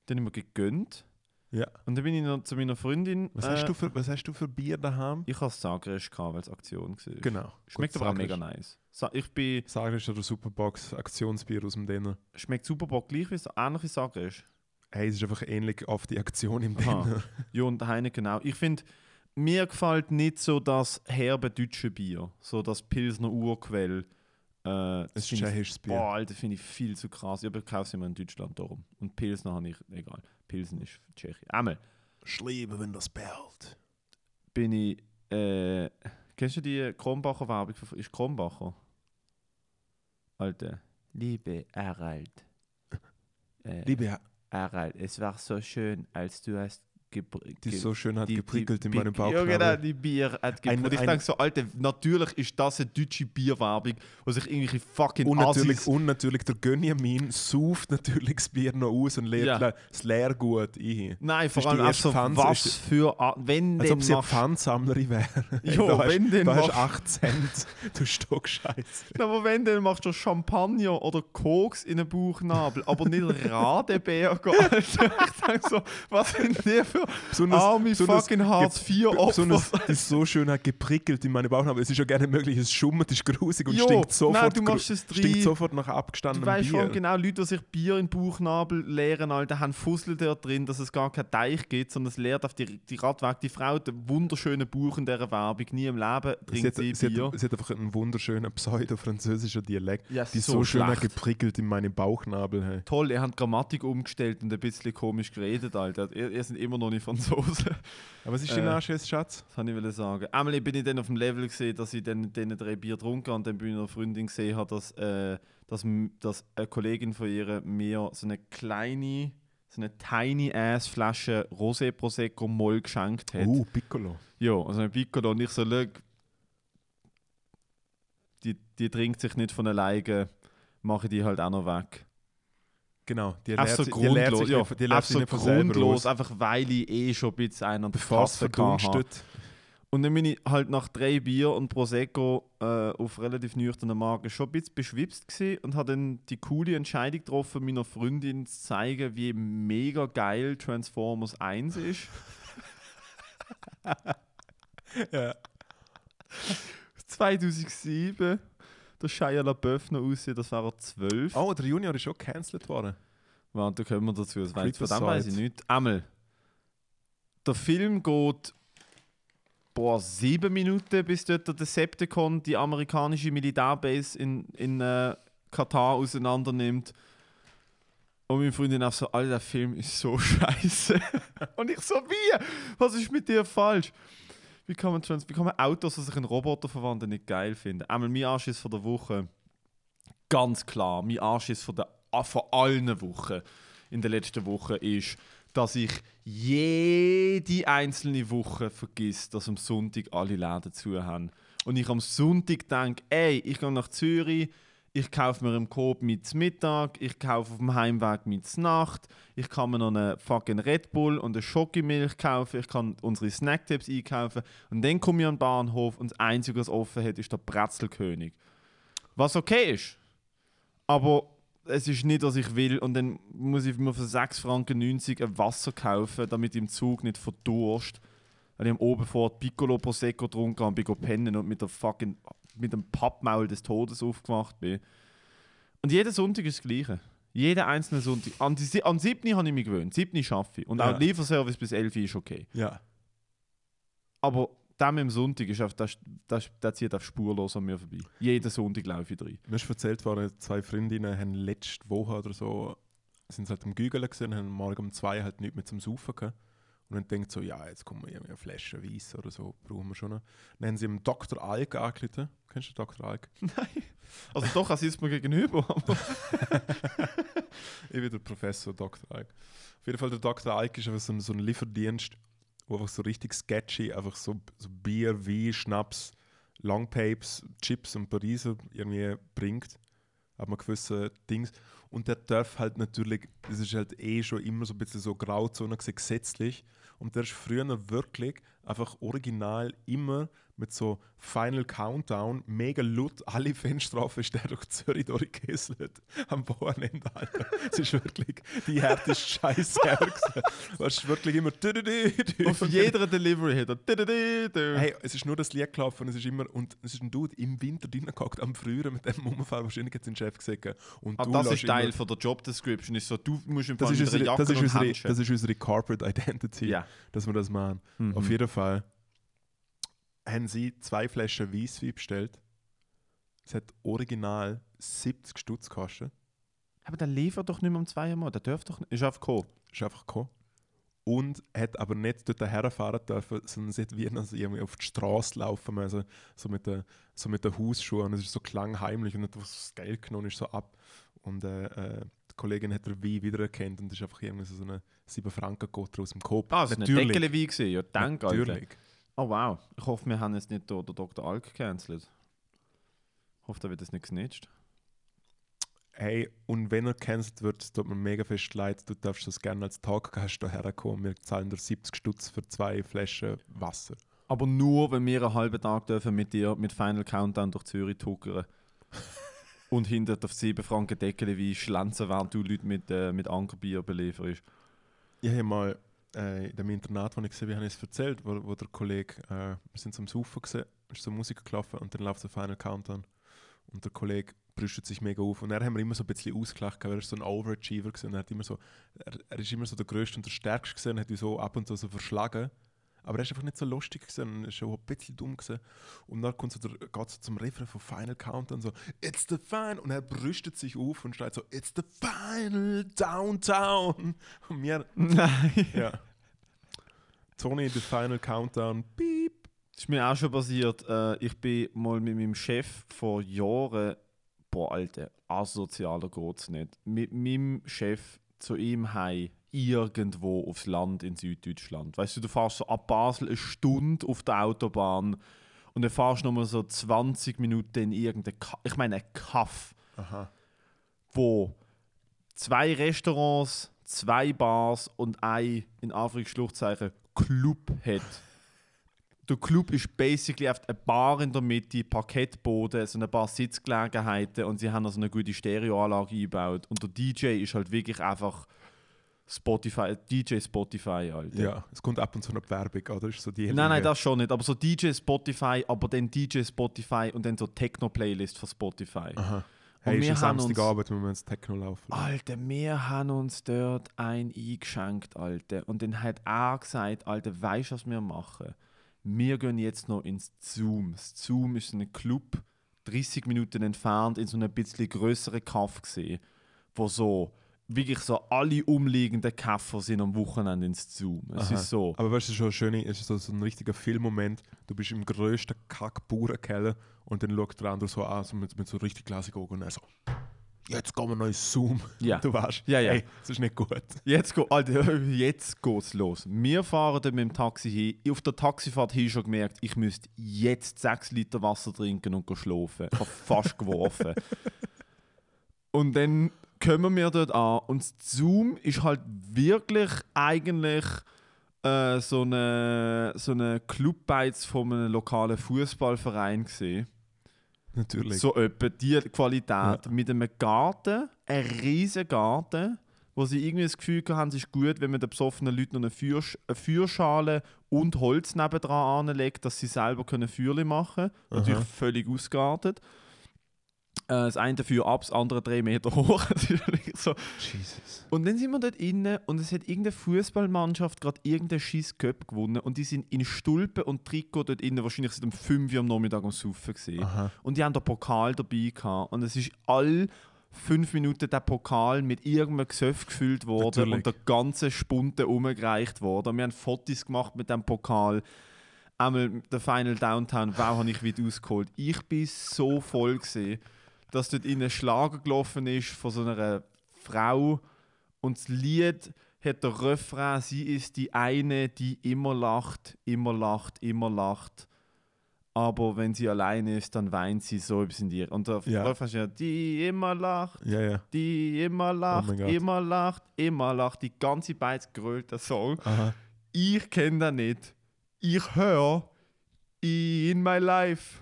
Die habe ich mir gegönnt. Ja. Und dann bin ich noch zu meiner Freundin. Was, äh, hast du für, was hast du für Bier daheim? Ich habe Sagres gehabt, weil es Aktion war. Genau. Schmeckt Gut, aber auch Sagres. mega nice. Sa ich bin. Sagres oder Superbox, Aktionsbier aus dem Denner. Schmeckt super Bock gleich wie so ähnlich wie Sagres. Hey, es ist einfach ähnlich auf die Aktion im Aha. Denner. Ja, und Heineken genau. Ich finde, mir gefällt nicht so das herbe deutsche Bier, so das Pilsner Urquell. Äh, das ich- tschechisches Bier. Boah, Alter, finde ich viel zu krass. Ich kaufe immer in Deutschland darum. Und Pilsner habe ich, egal. Pilsen ist Tschechien. Einmal Schliebe, wenn das bellt. bin ich, äh, kennst du die Kronbacher Werbung? Ist Kronbacher? Alter, liebe Harald. Äh, Liebe, Harald, es war so schön, als du hast die so schön hat die- geprickelt die in meinem Bauch. Ja, genau, die Bier hat Ein- geprickelt. Ich ein- denke so, Alter, natürlich ist das eine deutsche Bierwerbung, wo sich irgendwelche fucking Und natürlich, und natürlich der Gönjamin sauft natürlich das Bier noch aus und leert Ja. das Leergut ein. Nein, vor allem auch erste so, Pfanze, was ist für... A- Wenn Als ob sie eine Pfandsammlerin wäre. Jo, da hast, wenn denn da hast machst- 8 Cent, du Stockscheiße. Aber wenn, dann machst du Champagner oder Koks in den Bauchnabel, aber nicht Radeberger, Alter. Ich denke so, was sind die für Besonders- arme besonders fucking Hartz-IV-Opfer? Besonders, die ist so schön hat geprickelt in meine Bauchnabel. Es ist ja gerne möglich, es schummert, ist grusig und Jo, stinkt sofort, nein, du machst es stinkt rein. sofort nach Du abgestandenem weißt Bier. schon genau, Leute, die sich Bier in den Bauchnabel leeren, Alter, haben Fussel da drin, dass es gar keinen Teich gibt, sondern es leert auf die, die Radweg. Die Frau hat einen wunderschönen Bauch in dieser Werbung. Nie im Leben trinkt sie, sie, Bier. hat, sie hat einfach einen wunderschönen pseudo-französischen Dialekt. Ja, die so so, schön hat schlecht. geprickelt in meinen Bauchnabel. Hey. Toll, ihr habt Grammatik umgestellt und ein bisschen komisch geredet, Alter. Ihr, ihr seid immer noch nicht Franzosen. Aber was ist Äh. dein Anschiss, Schatz? Das wollte ich sagen. Einmal bin ich dann auf dem Level gesehen, dass ich dann diese drei Bier getrunken habe und dann bin ich einer Freundin gesehen habe, dass, äh, dass, dass eine Kollegin von ihr mir so eine kleine, so eine tiny ass Flasche Rosé Prosecco Moll geschenkt hat. Uh, Piccolo. Ja, also ein Piccolo und ich so, die, die trinkt sich nicht von alleine, mache ich die halt auch noch weg. Genau, die Einfach so sich- die grundlos, sich ja, die sich so grundlos, einfach weil ich eh schon ein bisschen einen an der Kasse habe. Und dann bin ich halt nach drei Bier und Prosecco äh, auf relativ nüchternen Magen schon ein bisschen beschwipst und habe dann die coole Entscheidung getroffen, meiner Freundin zu zeigen, wie mega geil Transformers 1 ist. Ja. 2007, der Shia LaBeouf noch aussieht, das war er 12. Oh, der Junior ist schon gecancelt worden. Warte, da kommen wir dazu. Das weiss, von dem weiß ich nicht. Einmal. Der Film geht boah, sieben Minuten, bis dort der Decepticon die amerikanische Militärbase in, in äh, Katar auseinander nimmt. Und meine Freundin auch so, Alter, der Film ist so scheiße. Und ich so, wie? Was ist mit dir falsch? Wie kann man, trans wie kann man Autos, die sich in Roboter verwandeln, nicht geil finden? Einmal mein Anschiss von der Woche. Ganz klar, mein Anschiss von, der, ah, von allen Wochen in der letzten Woche ist, dass ich jede einzelne Woche vergiss, dass am Sonntag alle Läden zu haben. Und ich am Sonntag denke, ey, ich gehe nach Zürich, ich kaufe mir im Coop mit Mittag, ich kaufe auf dem Heimweg mit Nacht, ich kann mir noch einen fucking Red Bull und eine Schokimilch kaufen, ich kann unsere Snacktipps einkaufen und dann komme ich an den Bahnhof und das Einzige, was offen hat, ist der Brezelkönig. Was okay ist. Aber es ist nicht, was ich will. Und dann muss ich mir für 6,90 Franken ein Wasser kaufen, damit ich im Zug nicht verdurst. Weil ich am oben vor Piccolo Prosecco getrunken und bin pennen und mit, der fucking, mit dem Pappmaul des Todes aufgewacht bin. Und jeden Sonntag ist das Gleiche. Jeden einzelnen Sonntag. An, die, an 7. habe ich mich gewöhnt. 7. schaffe ich. Und Ja. auch Lieferservice bis 11 Uhr ist okay. Ja. Aber dem Sonntag, ist auf, der, der, der zieht auf spurlos an mir vorbei. Jeden Sonntag laufe ich rein. Mir ist erzählt worden, zwei Freundinnen haben letzte Woche oder so sind sie halt am Gügeln gesehen, haben morgen um zwei halt nichts mehr zum Saufen gehabt. Und dann denkt so, ja, jetzt kommen wir irgendwie eine Flasche Weiss oder so, brauchen wir schon noch. Dann haben sie im Dr. Alk angerufen. Kennst du Dr. Alk? Also doch, er sitzt mir gegenüber. Aber Ich bin der Professor Dr. Alk. Auf jeden Fall, der Dr. Alk ist einfach so ein, so ein Lieferdienst, wo einfach so richtig sketchy, einfach so, so Bier, Wein, Schnaps, Longpapes, Chips und Pariser irgendwie bringt. Ab einem gewissen Dings. Und der darf halt natürlich, das ist halt eh schon immer so ein bisschen so Grauzone gesetzlich. Und der ist früher wirklich einfach original immer mit so Final Countdown, mega laut, alle Fenster auf, ist der durch Zürich durchgekesselt. Am Wochenende, Alter. Es ist wirklich die härteste Scheiße. Es ist wirklich immer. auf jeder Delivery hat er. Hey, es ist nur das Lied gelaufen es ist immer, und es ist ein Dude im Winter drin gehockt, am Frühjahr mit dem Unfall, wahrscheinlich hat sein Chef gesagt. Und ah, du das ist Teil von der Job Description. Ist so, du musst im das Fall ist, mit einer unsere, das, ist unsere, das ist unsere Corporate Identity, Ja. dass wir das machen. Mhm. Auf jeden Fall. Haben sie zwei Flaschen Weisswein bestellt. Es hat original 70 Stutz gekostet. Aber der liefert doch nicht mehr um zwei Mal. Der dürfte doch nicht. Ist einfach gekommen. Ist einfach gekommen. Und hat aber nicht dort herfahren dürfen, sondern sie hat wie also irgendwie auf die Straße laufen müssen, so mit den, so mit den Hausschuhen. Und es ist so klangheimlich und hat das Geld genommen ist so ab. Und äh, äh, die Kollegin hat den Wein wiedererkannt und ist einfach irgendwie so eine 7 franken Gotter aus dem Kopf. Ah, es war ein Deckel Wein. gewesen. Ja, danke, Alter. Oh wow. Ich hoffe, wir haben jetzt nicht den Dr. Alk gecancelt. Ich hoffe, da wird es nicht gesnitcht. Hey, und wenn er gecancelt wird, tut mir mega fest leid. Du darfst das gerne als Talkgast hierher kommen. Wir zahlen dir 70 Stutz für zwei Flaschen Wasser. Aber nur, wenn wir einen halben Tag dürfen mit dir mit Final Countdown durch Zürich tuckern. und hinter auf 7 Franken Deckel wie schlanzen, während du Leute mit, äh, mit Ankerbier belieferst. Ich habe mal äh, in dem Internat, wo ich gesehen habe, habe ich es erzählt, wo, wo der Kollege, äh, wir sind zum Saufen gesehen, ist so Musik gelaufen und dann läuft der Final Countdown. Und der Kollege brüstet sich mega auf. Und er haben wir immer so ein bisschen ausgelacht, weil er so ein Overachiever gewesen. Er, hat immer so, er, er ist immer so der Größte und der Stärkste gewesen und hat uns so ab und zu so verschlagen. Aber er ist einfach nicht so lustig gewesen, er ist schon ein bisschen dumm gewesen. Und dann kommt so der, geht so zum Refrain von Final Countdown so It's the final und er brüstet sich auf und schreit so It's the final downtown. Und mir, Nein. ja. Tony, the final countdown, piep. Das ist mir auch schon passiert. Äh, ich bin mal mit meinem Chef vor Jahren, boah, Alter, asozialer geht's nicht, mit meinem Chef zu ihm heim irgendwo aufs Land in Süddeutschland. Weißt du, du fährst so ab Basel eine Stunde auf der Autobahn und dann fährst du nochmal so 20 Minuten in irgendein, ich meine, ein Kaff, Aha. wo zwei Restaurants, zwei Bars und ein, in Anführungsschluchzeichen, Club hat. Der Club ist basically auf eine Bar in der Mitte, Parkettboden, so ein paar Sitzgelegenheiten und sie haben also eine gute Stereoanlage eingebaut. Und der DJ ist halt wirklich einfach Spotify, DJ Spotify, Alter. Ja, es kommt ab und zu noch Werbung, oder? Ist so die Nein, nein, das schon nicht. Aber so DJ Spotify, aber dann DJ Spotify und dann so Techno-Playlist von Spotify. Aha. Hey, wir ist am haben uns- Samstagabend, wenn wir ins Techno laufen. Alter, wir haben uns dort ein eingeschenkt, Alter. Und dann hat er gesagt, Alter, weißt du, was wir machen? Wir gehen jetzt noch ins Zoom. Das Zoom ist ein Club, 30 Minuten entfernt, in so einem bisschen größeren Kaff gesehen, wo so wirklich so alle umliegenden Käfer sind am Wochenende ins Zoom. Es Aha. ist so. Aber weißt du, schon schön, es ist so, so ein richtiger Filmmoment. Du bist im grössten Kack-Bauernkeller und dann schaut der andere so an, so mit, mit so richtig glasigen Augen und er so, jetzt gehen wir noch ins Zoom. Ja. Du weißt, Ja, ja. hey, das ist nicht gut. Jetzt, go, Alter, jetzt geht's los. Wir fahren dann mit dem Taxi hin. Auf der Taxifahrt habe ich schon gemerkt, ich müsste jetzt 6 Liter Wasser trinken und schlafen. Ich habe fast geworfen. Und dann kommen wir dort an und Zoom ist halt wirklich eigentlich äh, so eine, so eine Clubbeiz von einem lokalen Fußballverein gesehen. Natürlich. So etwa die Qualität. Ja. Mit einem Garten, einem riesen Garten, wo sie irgendwie das Gefühl haben, es ist gut, wenn man den besoffenen Leuten noch eine, Feuer, eine Feuerschale und Holz nebendran anlegt, dass sie selber können Feuerchen machen können. Natürlich völlig ausgeartet. Äh, das eine Feuer ab, das andere drei Meter hoch. So. Jesus. Und dann sind wir dort innen und es hat irgendeine Fußballmannschaft gerade irgendeinen Cup gewonnen und die sind in Stulpen und Trikot dort innen wahrscheinlich seit um 5 Uhr am Nachmittag am Saufen gesehen. Und die haben den Pokal dabei gehabt. Und es ist all fünf Minuten der Pokal mit irgendeinem Gesöff gefüllt worden Natürlich. und der ganze Spunte umgereicht worden. Und wir haben Fotos gemacht mit dem Pokal. Einmal der Final Downtown, wow, habe ich wieder ausgeholt. Ich bin so voll gesehen, dass dort in ein Schlager gelaufen ist von so einer Frau und das Lied hat der Refrain, sie ist die eine, die immer lacht, immer lacht, immer lacht. Aber wenn sie alleine ist, dann weint sie so etwas in dir. Und der Ja. Refrain ist ja, die immer lacht, Ja, ja. die immer lacht, Oh mein Gott. immer lacht, immer lacht. Die ganze Beiz grölt der Song. Aha. Ich kenne das nicht. Ich höre in my life.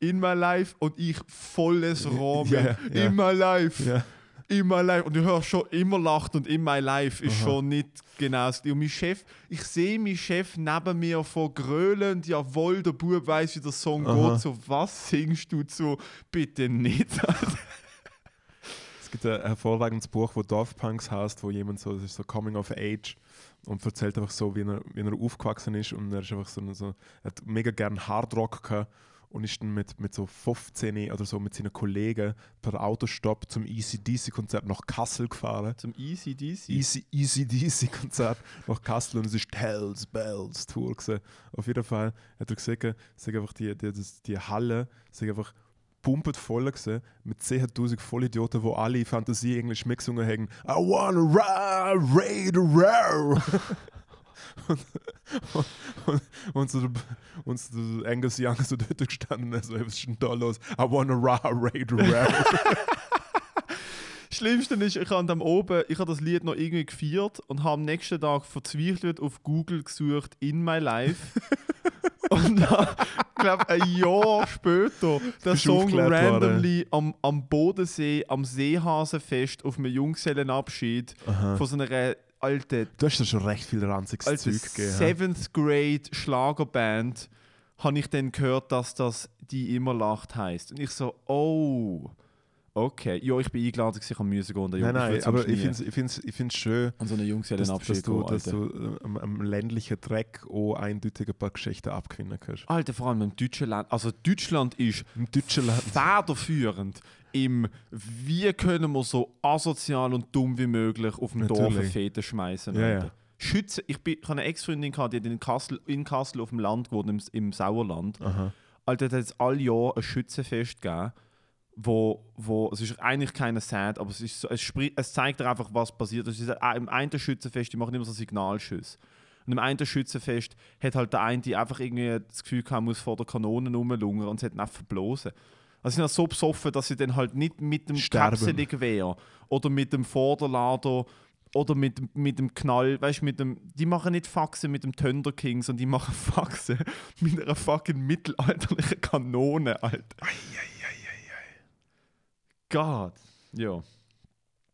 In my life und ich volles mit Ja, ja, in my life. Ja. In my life. Und ich höre schon immer lacht und in my life ist Aha. schon nicht genau das. Und mein Chef, ich sehe meinen Chef neben mir von grölend, jawohl, der Bub weiß, wie der Song Aha. geht. So, was singst du zu? Bitte nicht. Es gibt ein hervorragendes Buch, wo Daft Punks heißt, wo jemand so, das ist so Coming of Age, und erzählt einfach so, wie er, wie er aufgewachsen ist und er ist einfach so, so er hat mega gern Hardrock gehabt und ist dann mit, mit so 15 oder so mit seinen Kollegen per Autostopp zum ECDC-Konzert nach Kassel gefahren. Zum Easy DC. Easy, Easy DC Konzert nach Kassel und es ist die Hells Bells Tour gewesen. Auf jeden Fall hat er gesagt, sag einfach die, die, die Halle sag einfach pumpet voll gewesen, mit 10.000 Vollidioten, wo alle Fantasie Englisch mitgesungen haben. I wanna ride, raid row. und, und, und, so, und so Angus Young so dort gestanden und so, was ist denn da los? I wanna ride, raid. Schlimmste ist, ich habe am oben, ich habe das Lied noch irgendwie gefeiert und habe am nächsten Tag verzweifelt auf Google gesucht in my life. und dann, ich glaube, ein Jahr später, der Song randomly am, am Bodensee, am Seehasenfest auf einem Junggesellenabschied von so einer alten, Du hast da schon recht viel ranziges alten Zeug gegeben. Seventh Grade Schlagerband, habe ich dann gehört, dass das die immer lacht heißt. Und ich so, oh. Okay, ja, ich bin eingeladen, ich musste gehen. und Nein, nein, aber ich finde es ich find's, ich find's schön, An so einer dass, Junggesellenabschied dass du, dass du äh, am, am ländlichen Dreck auch eindeutig ein paar Geschichten abgewinnen kannst. Alter, vor allem im deutschen Land. Also Deutschland ist Im deutschen Land. federführend im wie können wir so asozial und dumm wie möglich auf dem Dorf eine. Fete schmeißen. Ja, ja. Schützen, ich, bin, ich habe eine Ex-Freundin gehabt, die hat in Kassel, in Kassel auf dem Land gewohnt, im, im Sauerland. Aha. Alter, da hat es alle Jahre ein Schützenfest gegeben, wo, wo es ist eigentlich keine Sad, aber es, ist so, es, spri- es zeigt dir einfach, was passiert. Es ist ein- im einen Schützenfest, die machen immer so Signalschüsse. Und im einen Schützenfest hat halt der eine einfach irgendwie das Gefühl gehabt, muss vor der Kanone rumlungern und sie hat einfach verblasen. Also sie sind so besoffen, dass sie dann halt nicht mit dem Sterben. Kapselgewehr oder mit dem Vorderlader oder mit, dem- mit dem Knall, weißt du, mit dem, die machen nicht Faxen mit dem Thunder King, sondern die machen Faxen mit einer fucking mittelalterlichen Kanone, Alter. Gott. Ja.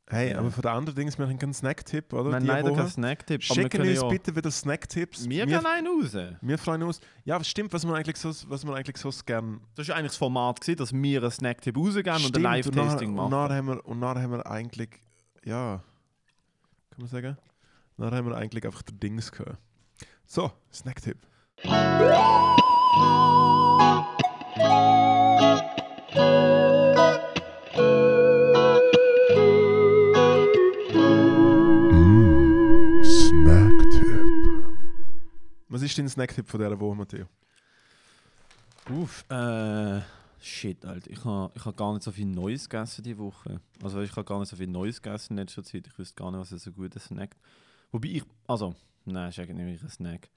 Hey, Ja. aber von der anderen Dings, wir haben keinen Snack-Tipp, oder? Die leider keinen Snacktipp, Schicken uns ja... bitte wieder Snacktipps. Wir wir, gehen einen raus. wir freuen uns. Ja, stimmt, was man eigentlich so, was man eigentlich so gern Das war eigentlich das Format, gewesen, dass wir einen Snacktipp rausgeben und ein Live-Tasting und machen. nachher haben wir Und nachher haben wir eigentlich, ja, kann man sagen? Nachher haben wir eigentlich einfach der Dings gehört. So. Snacktipp. Ist dein Snacktipp von dieser Woche, Matteo? Uff, äh, shit, Alter. Ich habe ich ha gar nicht so viel Neues gegessen diese Woche. Also ich habe gar nicht so viel Neues gegessen in letzter Zeit. Ich wüsste gar nicht, was es so gut snackt. Wobei ich, also, nein, ist eigentlich nicht ein Snack.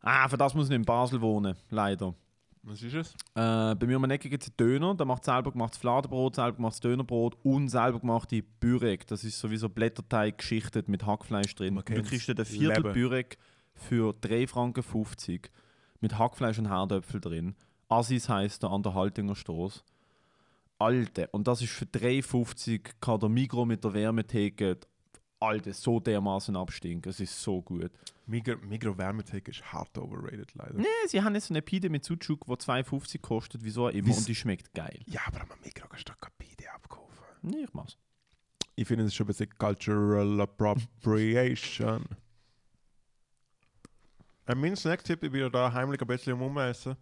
Ah, für das muss ich in Basel wohnen, leider. Was ist es? Äh, bei mir um die Ecke gibt es einen Döner, da macht selber gemachtes Fladenbrot, selber gemachtes Dönerbrot und selber gemachte Bürek. Das ist sowieso Blätterteig geschichtet mit Hackfleisch drin. Man Du kriegst ein Viertel Leben. Bürek für 3,50 Franken mit Hackfleisch und Herdöpfel drin. Assis heisst der an der Haltinger Straße. Alte. Und das ist für 3,50 kann der Migro mit der Wärmetheke Alte, so dermaßen abstinken. Es ist so gut. Migro, Migro Wärmetheke ist hart overrated, leider. Nee, sie haben jetzt eine Pide mit Sucuk, die 2,50 kostet, wieso immer, Wie's- und die schmeckt geil. Ja, aber am Migro kannst du keine Pide abkaufen. Nee, ich mach's. Ich finde, es ist schon ein bisschen Cultural Appropriation. Mein Snacktipp, ich bin da heimlich ein bisschen Umessen.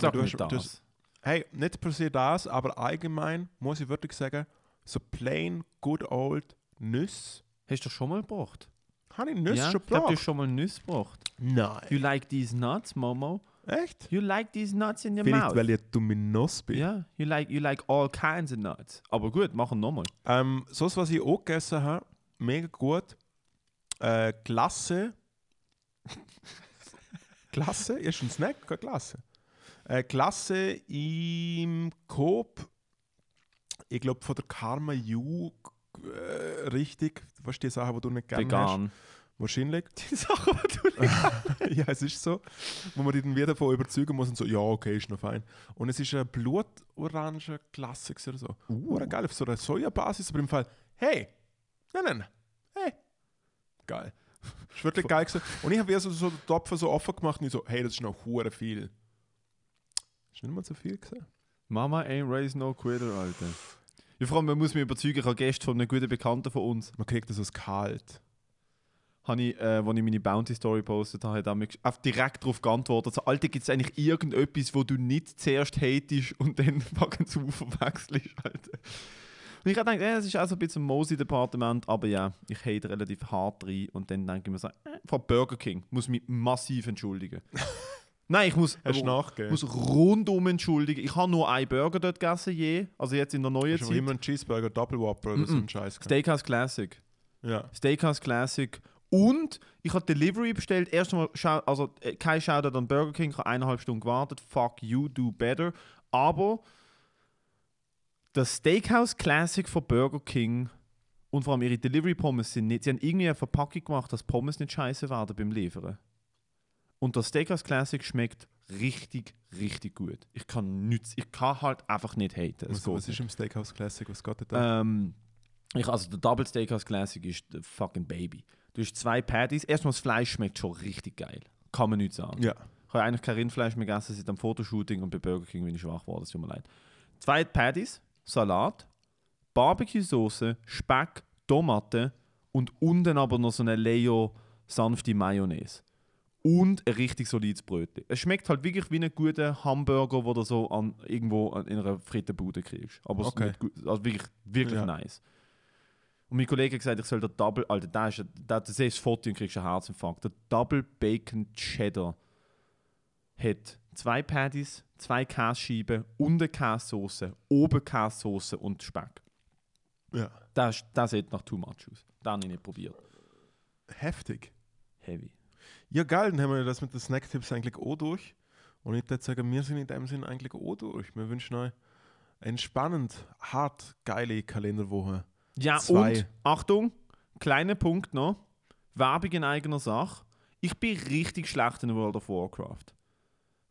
Sag du hast- du das. hast- Hey, nicht per se das, aber allgemein muss ich wirklich sagen, so plain, good old Nüsse. Hast du das schon mal gebracht? Habe ich Nüsse ja, schon ich glaube, du hast gebracht? schon mal Nüsse gebracht. Nein. You like these nuts, Momo? Echt? You like these nuts in your Vielleicht, mouth? weil ich eine dumme Nuss bin. Ja, you like, you like all kinds of nuts. Aber gut, machen nochmal. Ähm, so was ich auch gegessen habe, mega gut. Äh, Glasse. Glasse? Ist ein Snack? Keine Glasse. Äh, Glasse im Coop. Ich glaube von der Karma Ju äh, richtig. Was die Sache, die du nicht gerne hast? Vegan. Wahrscheinlich. Die Sache, die du nicht ja, es ist so. Wo man die dann wieder davon überzeugen muss und so, ja, okay, ist noch fein. Und es ist eine blutorange Klasse oder so. Uh. geil, auf so einer Sojabasis, aber im Fall, hey, nein, nein, hey, geil. Ist wirklich geil gewesen. Und ich habe wieder so, so den Topf so offen gemacht und ich so, hey, das ist noch hure viel. Ist nicht mal so viel gesehen. Mama ain't raised no quitter, Alter. Ja, vor allem, man muss mich überzeugen, ich habe Gäste von einem guten Bekannten von uns. Man kriegt das als kalt. habe ich, äh, als ich meine Bounty-Story postet habe, hat er direkt darauf geantwortet. Also, Alter, gibt es eigentlich irgendetwas, wo du nicht zuerst hatest und dann fucking zu verwechselst, Alter. Und ich habe gedacht, ja, es ist auch so ein bisschen ein Mosey-Departement, aber ja, ich hate relativ hart rein und dann denke ich mir so, äh, von Burger King muss mich massiv entschuldigen. Nein, ich muss, Hast nachgegeben? muss rundum entschuldigen. Ich habe nur einen Burger dort gegessen, je, also jetzt in der neuen Hast Zeit. immer einen Cheeseburger, Double Whopper oder so Mhm. einen Scheiß? gehabt? Steakhouse Classic. Ja. Steakhouse Classic. Und ich habe Delivery bestellt. Erstmal, also äh, kein Shoutout an Burger King. Ich habe eineinhalb Stunden gewartet. Fuck you, do better. Aber das Steakhouse Classic von Burger King und vor allem ihre Delivery Pommes sind nicht. Sie haben irgendwie eine Verpackung gemacht, dass Pommes nicht scheiße werden beim Liefern. Und das Steakhouse Classic schmeckt richtig, richtig gut. Ich kann nichts, ich kann halt einfach nicht haten. Was, was ist im Steakhouse Classic? Was geht da? Ähm, ich, also der Double Steakhouse Classic ist der fucking Baby. Du hast zwei Patties. Erstmal das Fleisch schmeckt schon richtig geil. Kann man nicht sagen. ja. Ich habe eigentlich kein Rindfleisch mehr gegessen seit dem Fotoshooting und bei Burger King bin ich schwach geworden. Es tut mir leid. Zwei Patties, Salat, Barbecue-Soße, Speck, Tomate und unten aber noch so eine Layer sanfte Mayonnaise. Und ein richtig solides Brötchen. Es schmeckt halt wirklich wie ein guter Hamburger, den du so an, irgendwo an, in einer Frittenbude kriegst. Aber es ist Okay. gut, also wirklich, wirklich Ja. nice. Und mein Kollege hat gesagt, ich soll der Double, Alter, da ist, da, du siehst das Foto und kriegst einen Herzinfarkt. Der Double Bacon Cheddar hat zwei Patties, zwei Käsescheiben und eine Käsesoße, oben Käsesoße und Speck. ja. Das, das sieht nach too much aus. Das habe ich nicht probiert. Heftig. Heavy. Ja, geil, dann haben wir das mit den Snacktipps eigentlich auch durch. Und ich würde sagen, wir sind in dem Sinn eigentlich auch durch. Wir wünschen euch eine spannend, hart, geile Kalenderwoche. Ja, Zwei. und Achtung, kleiner Punkt noch. Werbung in eigener Sache. Ich bin richtig schlecht in World of Warcraft.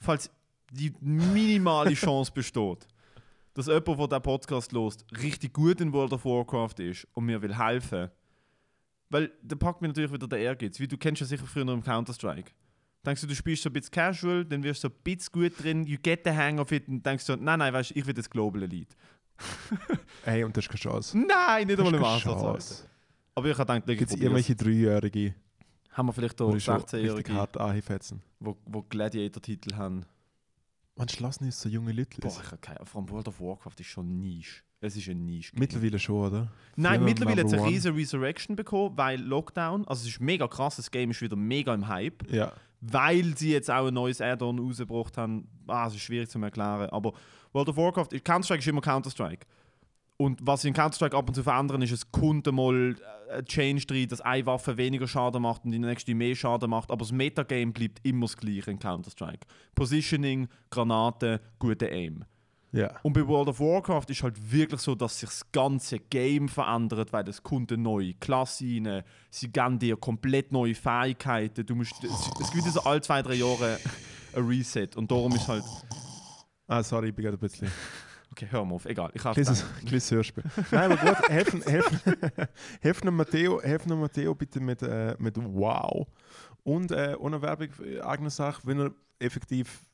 Falls die minimale Chance besteht, dass jemand, der diesen Podcast lost, richtig gut in World of Warcraft ist und mir will helfen. Weil da packt mir natürlich wieder der Ehrgeiz. Wie du kennst ja sicher früher noch im Counter-Strike. Denkst du, du spielst so ein bisschen casual, dann wirst du so ein bisschen gut drin, you get the hang of it und denkst du, nein, nein, weißt du, ich will das Global Elite. Hey, und das ist keine Chance. Nein, nicht einmal im Ansatz. Aber ich habe gedacht, Gibt es irgendwelche Dreijährige, Haben wir vielleicht auch schon richtig 16-Jährige, hart anfetzen? wo, wo Gladiator-Titel haben? Man schlossen ist so junge Leute. Boah, ich habe keine Vor allem World of Warcraft ist schon Nische. Es ist ein Nische. Mittlerweile schon, oder? Nein, Früher mittlerweile hat es eine riesen Resurrection bekommen, weil Lockdown, also es ist mega krass, das Game ist wieder mega im Hype, Ja. weil sie jetzt auch ein neues Add-on rausgebracht haben. Ah, es ist schwierig zu erklären, aber World of Warcraft, Counter-Strike ist immer Counter-Strike. Und was sie in Counter-Strike ab und zu verändern, ist, es kommt mal äh, ein Change drin, dass eine Waffe weniger Schaden macht und die nächste mehr Schaden macht. Aber das Metagame bleibt immer das gleiche in Counter-Strike. Positioning, Granaten, guter Aim. Ja. Und bei World of Warcraft ist halt wirklich so, dass sich das ganze Game verändert, weil es kommt eine neue Klasse rein, sie geben dir komplett neue Fähigkeiten. Du musst, es, es gibt so alle zwei, drei Jahre ein Reset und darum ist halt... Ah, sorry, ich bin gerade ein bisschen. Okay, hör mal auf, egal. Ich habe Kleines, kleines Hörspiel. Nein, aber gut, helfen, helfen, helfen Matteo, helfen Matteo bitte mit, äh, mit Wow. Und äh, ohne Werbung eigene Sache, wenn er effektiv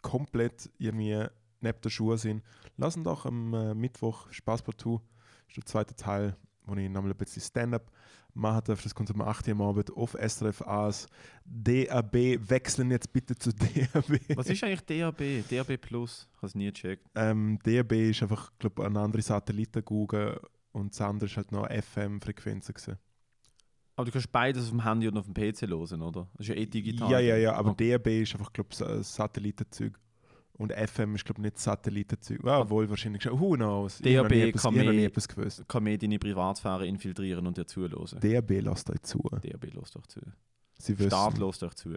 komplett irgendwie neben der Schuhe sind, lassen doch am äh, Mittwoch Spaß partout. Das ist der zweite Teil, wo ich nochmal ein bisschen Stand-up machen darf. Das kommt um 8 Uhr am Abend auf SRF AS. DAB, wechseln jetzt bitte zu DAB. Was ist eigentlich DAB? DAB Plus? Ich habe es nie gecheckt. Ähm, DAB ist einfach, glaube eine andere Satelliten googeln und das andere ist halt noch FM-Frequenzen. Aber du kannst beides auf dem Handy und auf dem PC hören, oder? Das ist ja eh digital. Ja, ja, ja, aber Okay. DAB ist einfach, glaube ich, Satellitenzeug. Und FM ist, glaube ich, nicht Satellitenzeug. Ja, wohl wahrscheinlich schon. Who knows? Ich habe noch nie DAB etwas- kann ich habe nie mehr- etwas gewusst. Kann mir deine Privatsphäre infiltrieren und dir zuhören. DAB lasst euch zu. DAB lässt euch zu. Sie wissen. Staat lässt euch zu.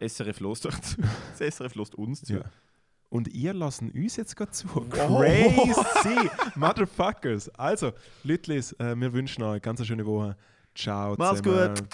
SRF lässt euch zu. Das SRF lässt uns zu. Ja. Und ihr lassen uns jetzt gerade zu. Oh. Crazy! Motherfuckers! Also, Lütlis, äh, wir wünschen euch eine ganz schöne Woche. Ciao Mach's zusammen. gut.